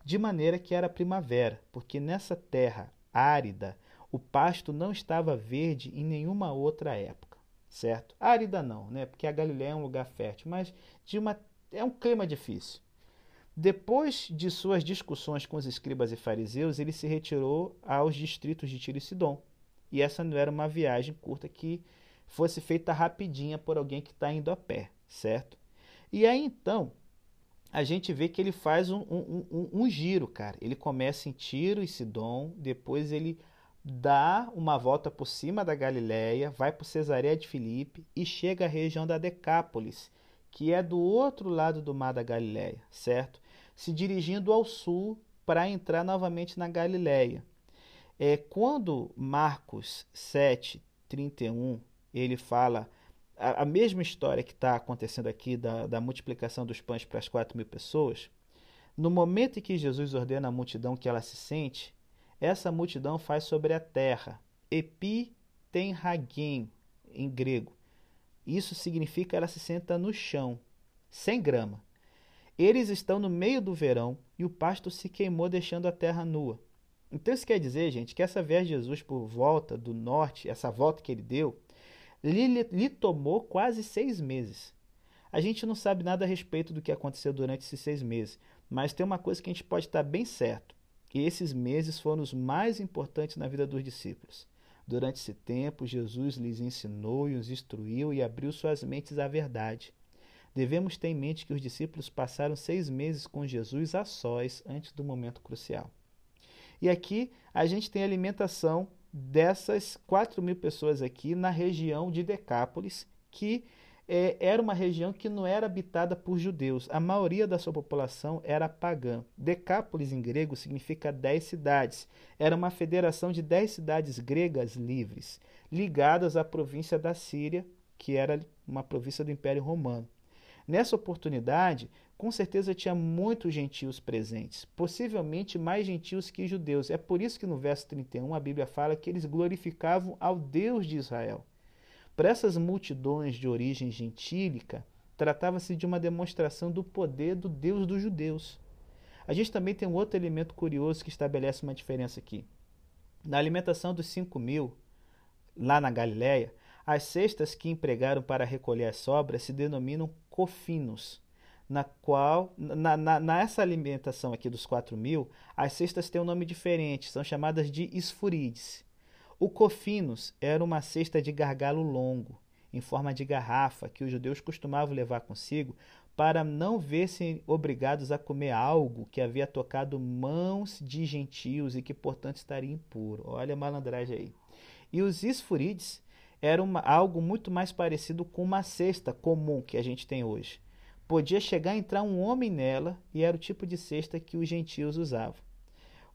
De maneira que era primavera, porque nessa terra árida o pasto não estava verde em nenhuma outra época, certo? Árida não, né? Porque a Galiléia é um lugar fértil, mas de uma é um clima difícil. Depois de suas discussões com os escribas e fariseus, ele se retirou aos distritos de Tiro e Sidom. E essa não era uma viagem curta que fosse feita rapidinha por alguém que está indo a pé, certo? E aí então a gente vê que ele faz um, um, um, um, giro, cara. Ele começa em Tiro e Sidom, depois ele dá uma volta por cima da Galiléia, vai para Cesareia de Filipe e chega à região da Decápolis, que é do outro lado do mar da Galiléia, certo? Se dirigindo ao sul para entrar novamente na Galiléia. É, quando Marcos 7, 31, ele fala a, a mesma história que está acontecendo aqui da, da multiplicação dos pães para as quatro mil pessoas, no momento em que Jesus ordena à multidão que ela se sente, essa multidão faz sobre a terra. Epi tem em grego. Isso significa ela se senta no chão, sem grama. Eles estão no meio do verão e o pasto se queimou, deixando a terra nua. Então isso quer dizer, gente, que essa viagem de Jesus por volta do norte, essa volta que ele deu, lhe, lhe tomou quase seis meses. A gente não sabe nada a respeito do que aconteceu durante esses seis meses, mas tem uma coisa que a gente pode estar bem certo que esses meses foram os mais importantes na vida dos discípulos. Durante esse tempo, Jesus lhes ensinou e os instruiu e abriu suas mentes à verdade. Devemos ter em mente que os discípulos passaram seis meses com Jesus a sós antes do momento crucial. E aqui a gente tem a alimentação dessas quatro mil pessoas aqui na região de Decápolis, que é, era uma região que não era habitada por judeus. A maioria da sua população era pagã. Decápolis em grego significa dez cidades. Era uma federação de dez cidades gregas livres, ligadas à província da Síria, que era uma província do Império Romano. Nessa oportunidade, com certeza tinha muitos gentios presentes, possivelmente mais gentios que judeus. É por isso que no verso 31 a Bíblia fala que eles glorificavam ao Deus de Israel. Para essas multidões de origem gentílica, tratava-se de uma demonstração do poder do Deus dos judeus. A gente também tem um outro elemento curioso que estabelece uma diferença aqui. Na alimentação dos cinco mil, lá na Galiléia, as cestas que empregaram para recolher as sobras se denominam cofinos, na qual, na, na, nessa alimentação aqui dos quatro mil, as cestas têm um nome diferente, são chamadas de esfurides. O cofinos era uma cesta de gargalo longo, em forma de garrafa, que os judeus costumavam levar consigo para não ver-se obrigados a comer algo que havia tocado mãos de gentios e que, portanto, estaria impuro. Olha a malandragem aí. E os esfurides eram uma, algo muito mais parecido com uma cesta comum que a gente tem hoje. Podia chegar a entrar um homem nela e era o tipo de cesta que os gentios usavam.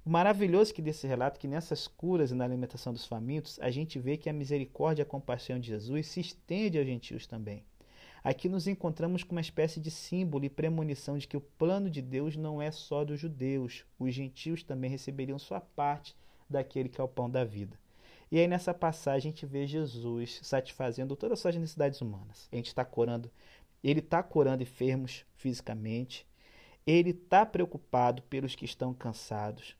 O maravilhoso que desse relato que nessas curas e na alimentação dos famintos, a gente vê que a misericórdia e a compaixão de Jesus se estende aos gentios também. Aqui nos encontramos com uma espécie de símbolo e premonição de que o plano de Deus não é só dos judeus, os gentios também receberiam sua parte daquele que é o pão da vida. E aí nessa passagem a gente vê Jesus satisfazendo todas as suas necessidades humanas. A gente está curando, ele está curando enfermos fisicamente, ele está preocupado pelos que estão cansados,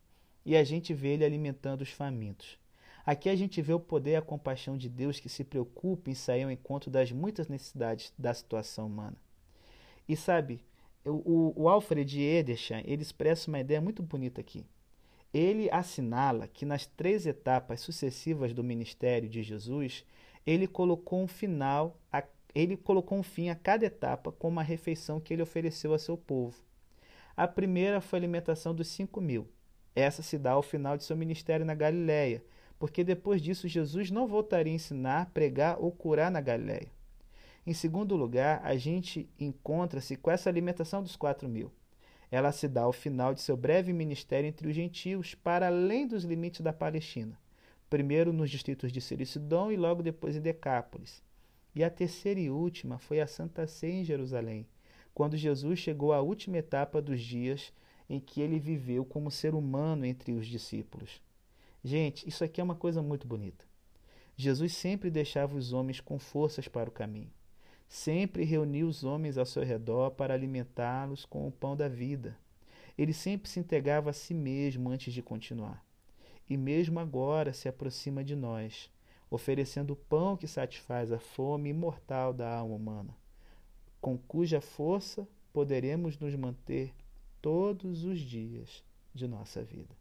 e a gente vê ele alimentando os famintos. Aqui a gente vê o poder e a compaixão de Deus que se preocupa em sair ao encontro das muitas necessidades da situação humana. E sabe, o, o Alfred Edersheim, ele expressa uma ideia muito bonita aqui. Ele assinala que nas três etapas sucessivas do ministério de Jesus, ele colocou um final, a, ele colocou um fim a cada etapa com uma refeição que ele ofereceu a seu povo. A primeira foi a alimentação dos cinco mil. Essa se dá ao final de seu ministério na Galiléia, porque depois disso Jesus não voltaria a ensinar, pregar ou curar na Galiléia. Em segundo lugar, a gente encontra-se com essa alimentação dos quatro mil. Ela se dá ao final de seu breve ministério entre os gentios, para além dos limites da Palestina, primeiro nos distritos de Siricidon e logo depois em Decápolis. E a terceira e última foi a Santa Ceia em Jerusalém, quando Jesus chegou à última etapa dos dias em que ele viveu como ser humano entre os discípulos. Gente, isso aqui é uma coisa muito bonita. Jesus sempre deixava os homens com forças para o caminho. Sempre reunia os homens ao seu redor para alimentá-los com o pão da vida. Ele sempre se entregava a si mesmo antes de continuar. E mesmo agora se aproxima de nós, oferecendo o pão que satisfaz a fome imortal da alma humana, com cuja força poderemos nos manter todos os dias de nossa vida.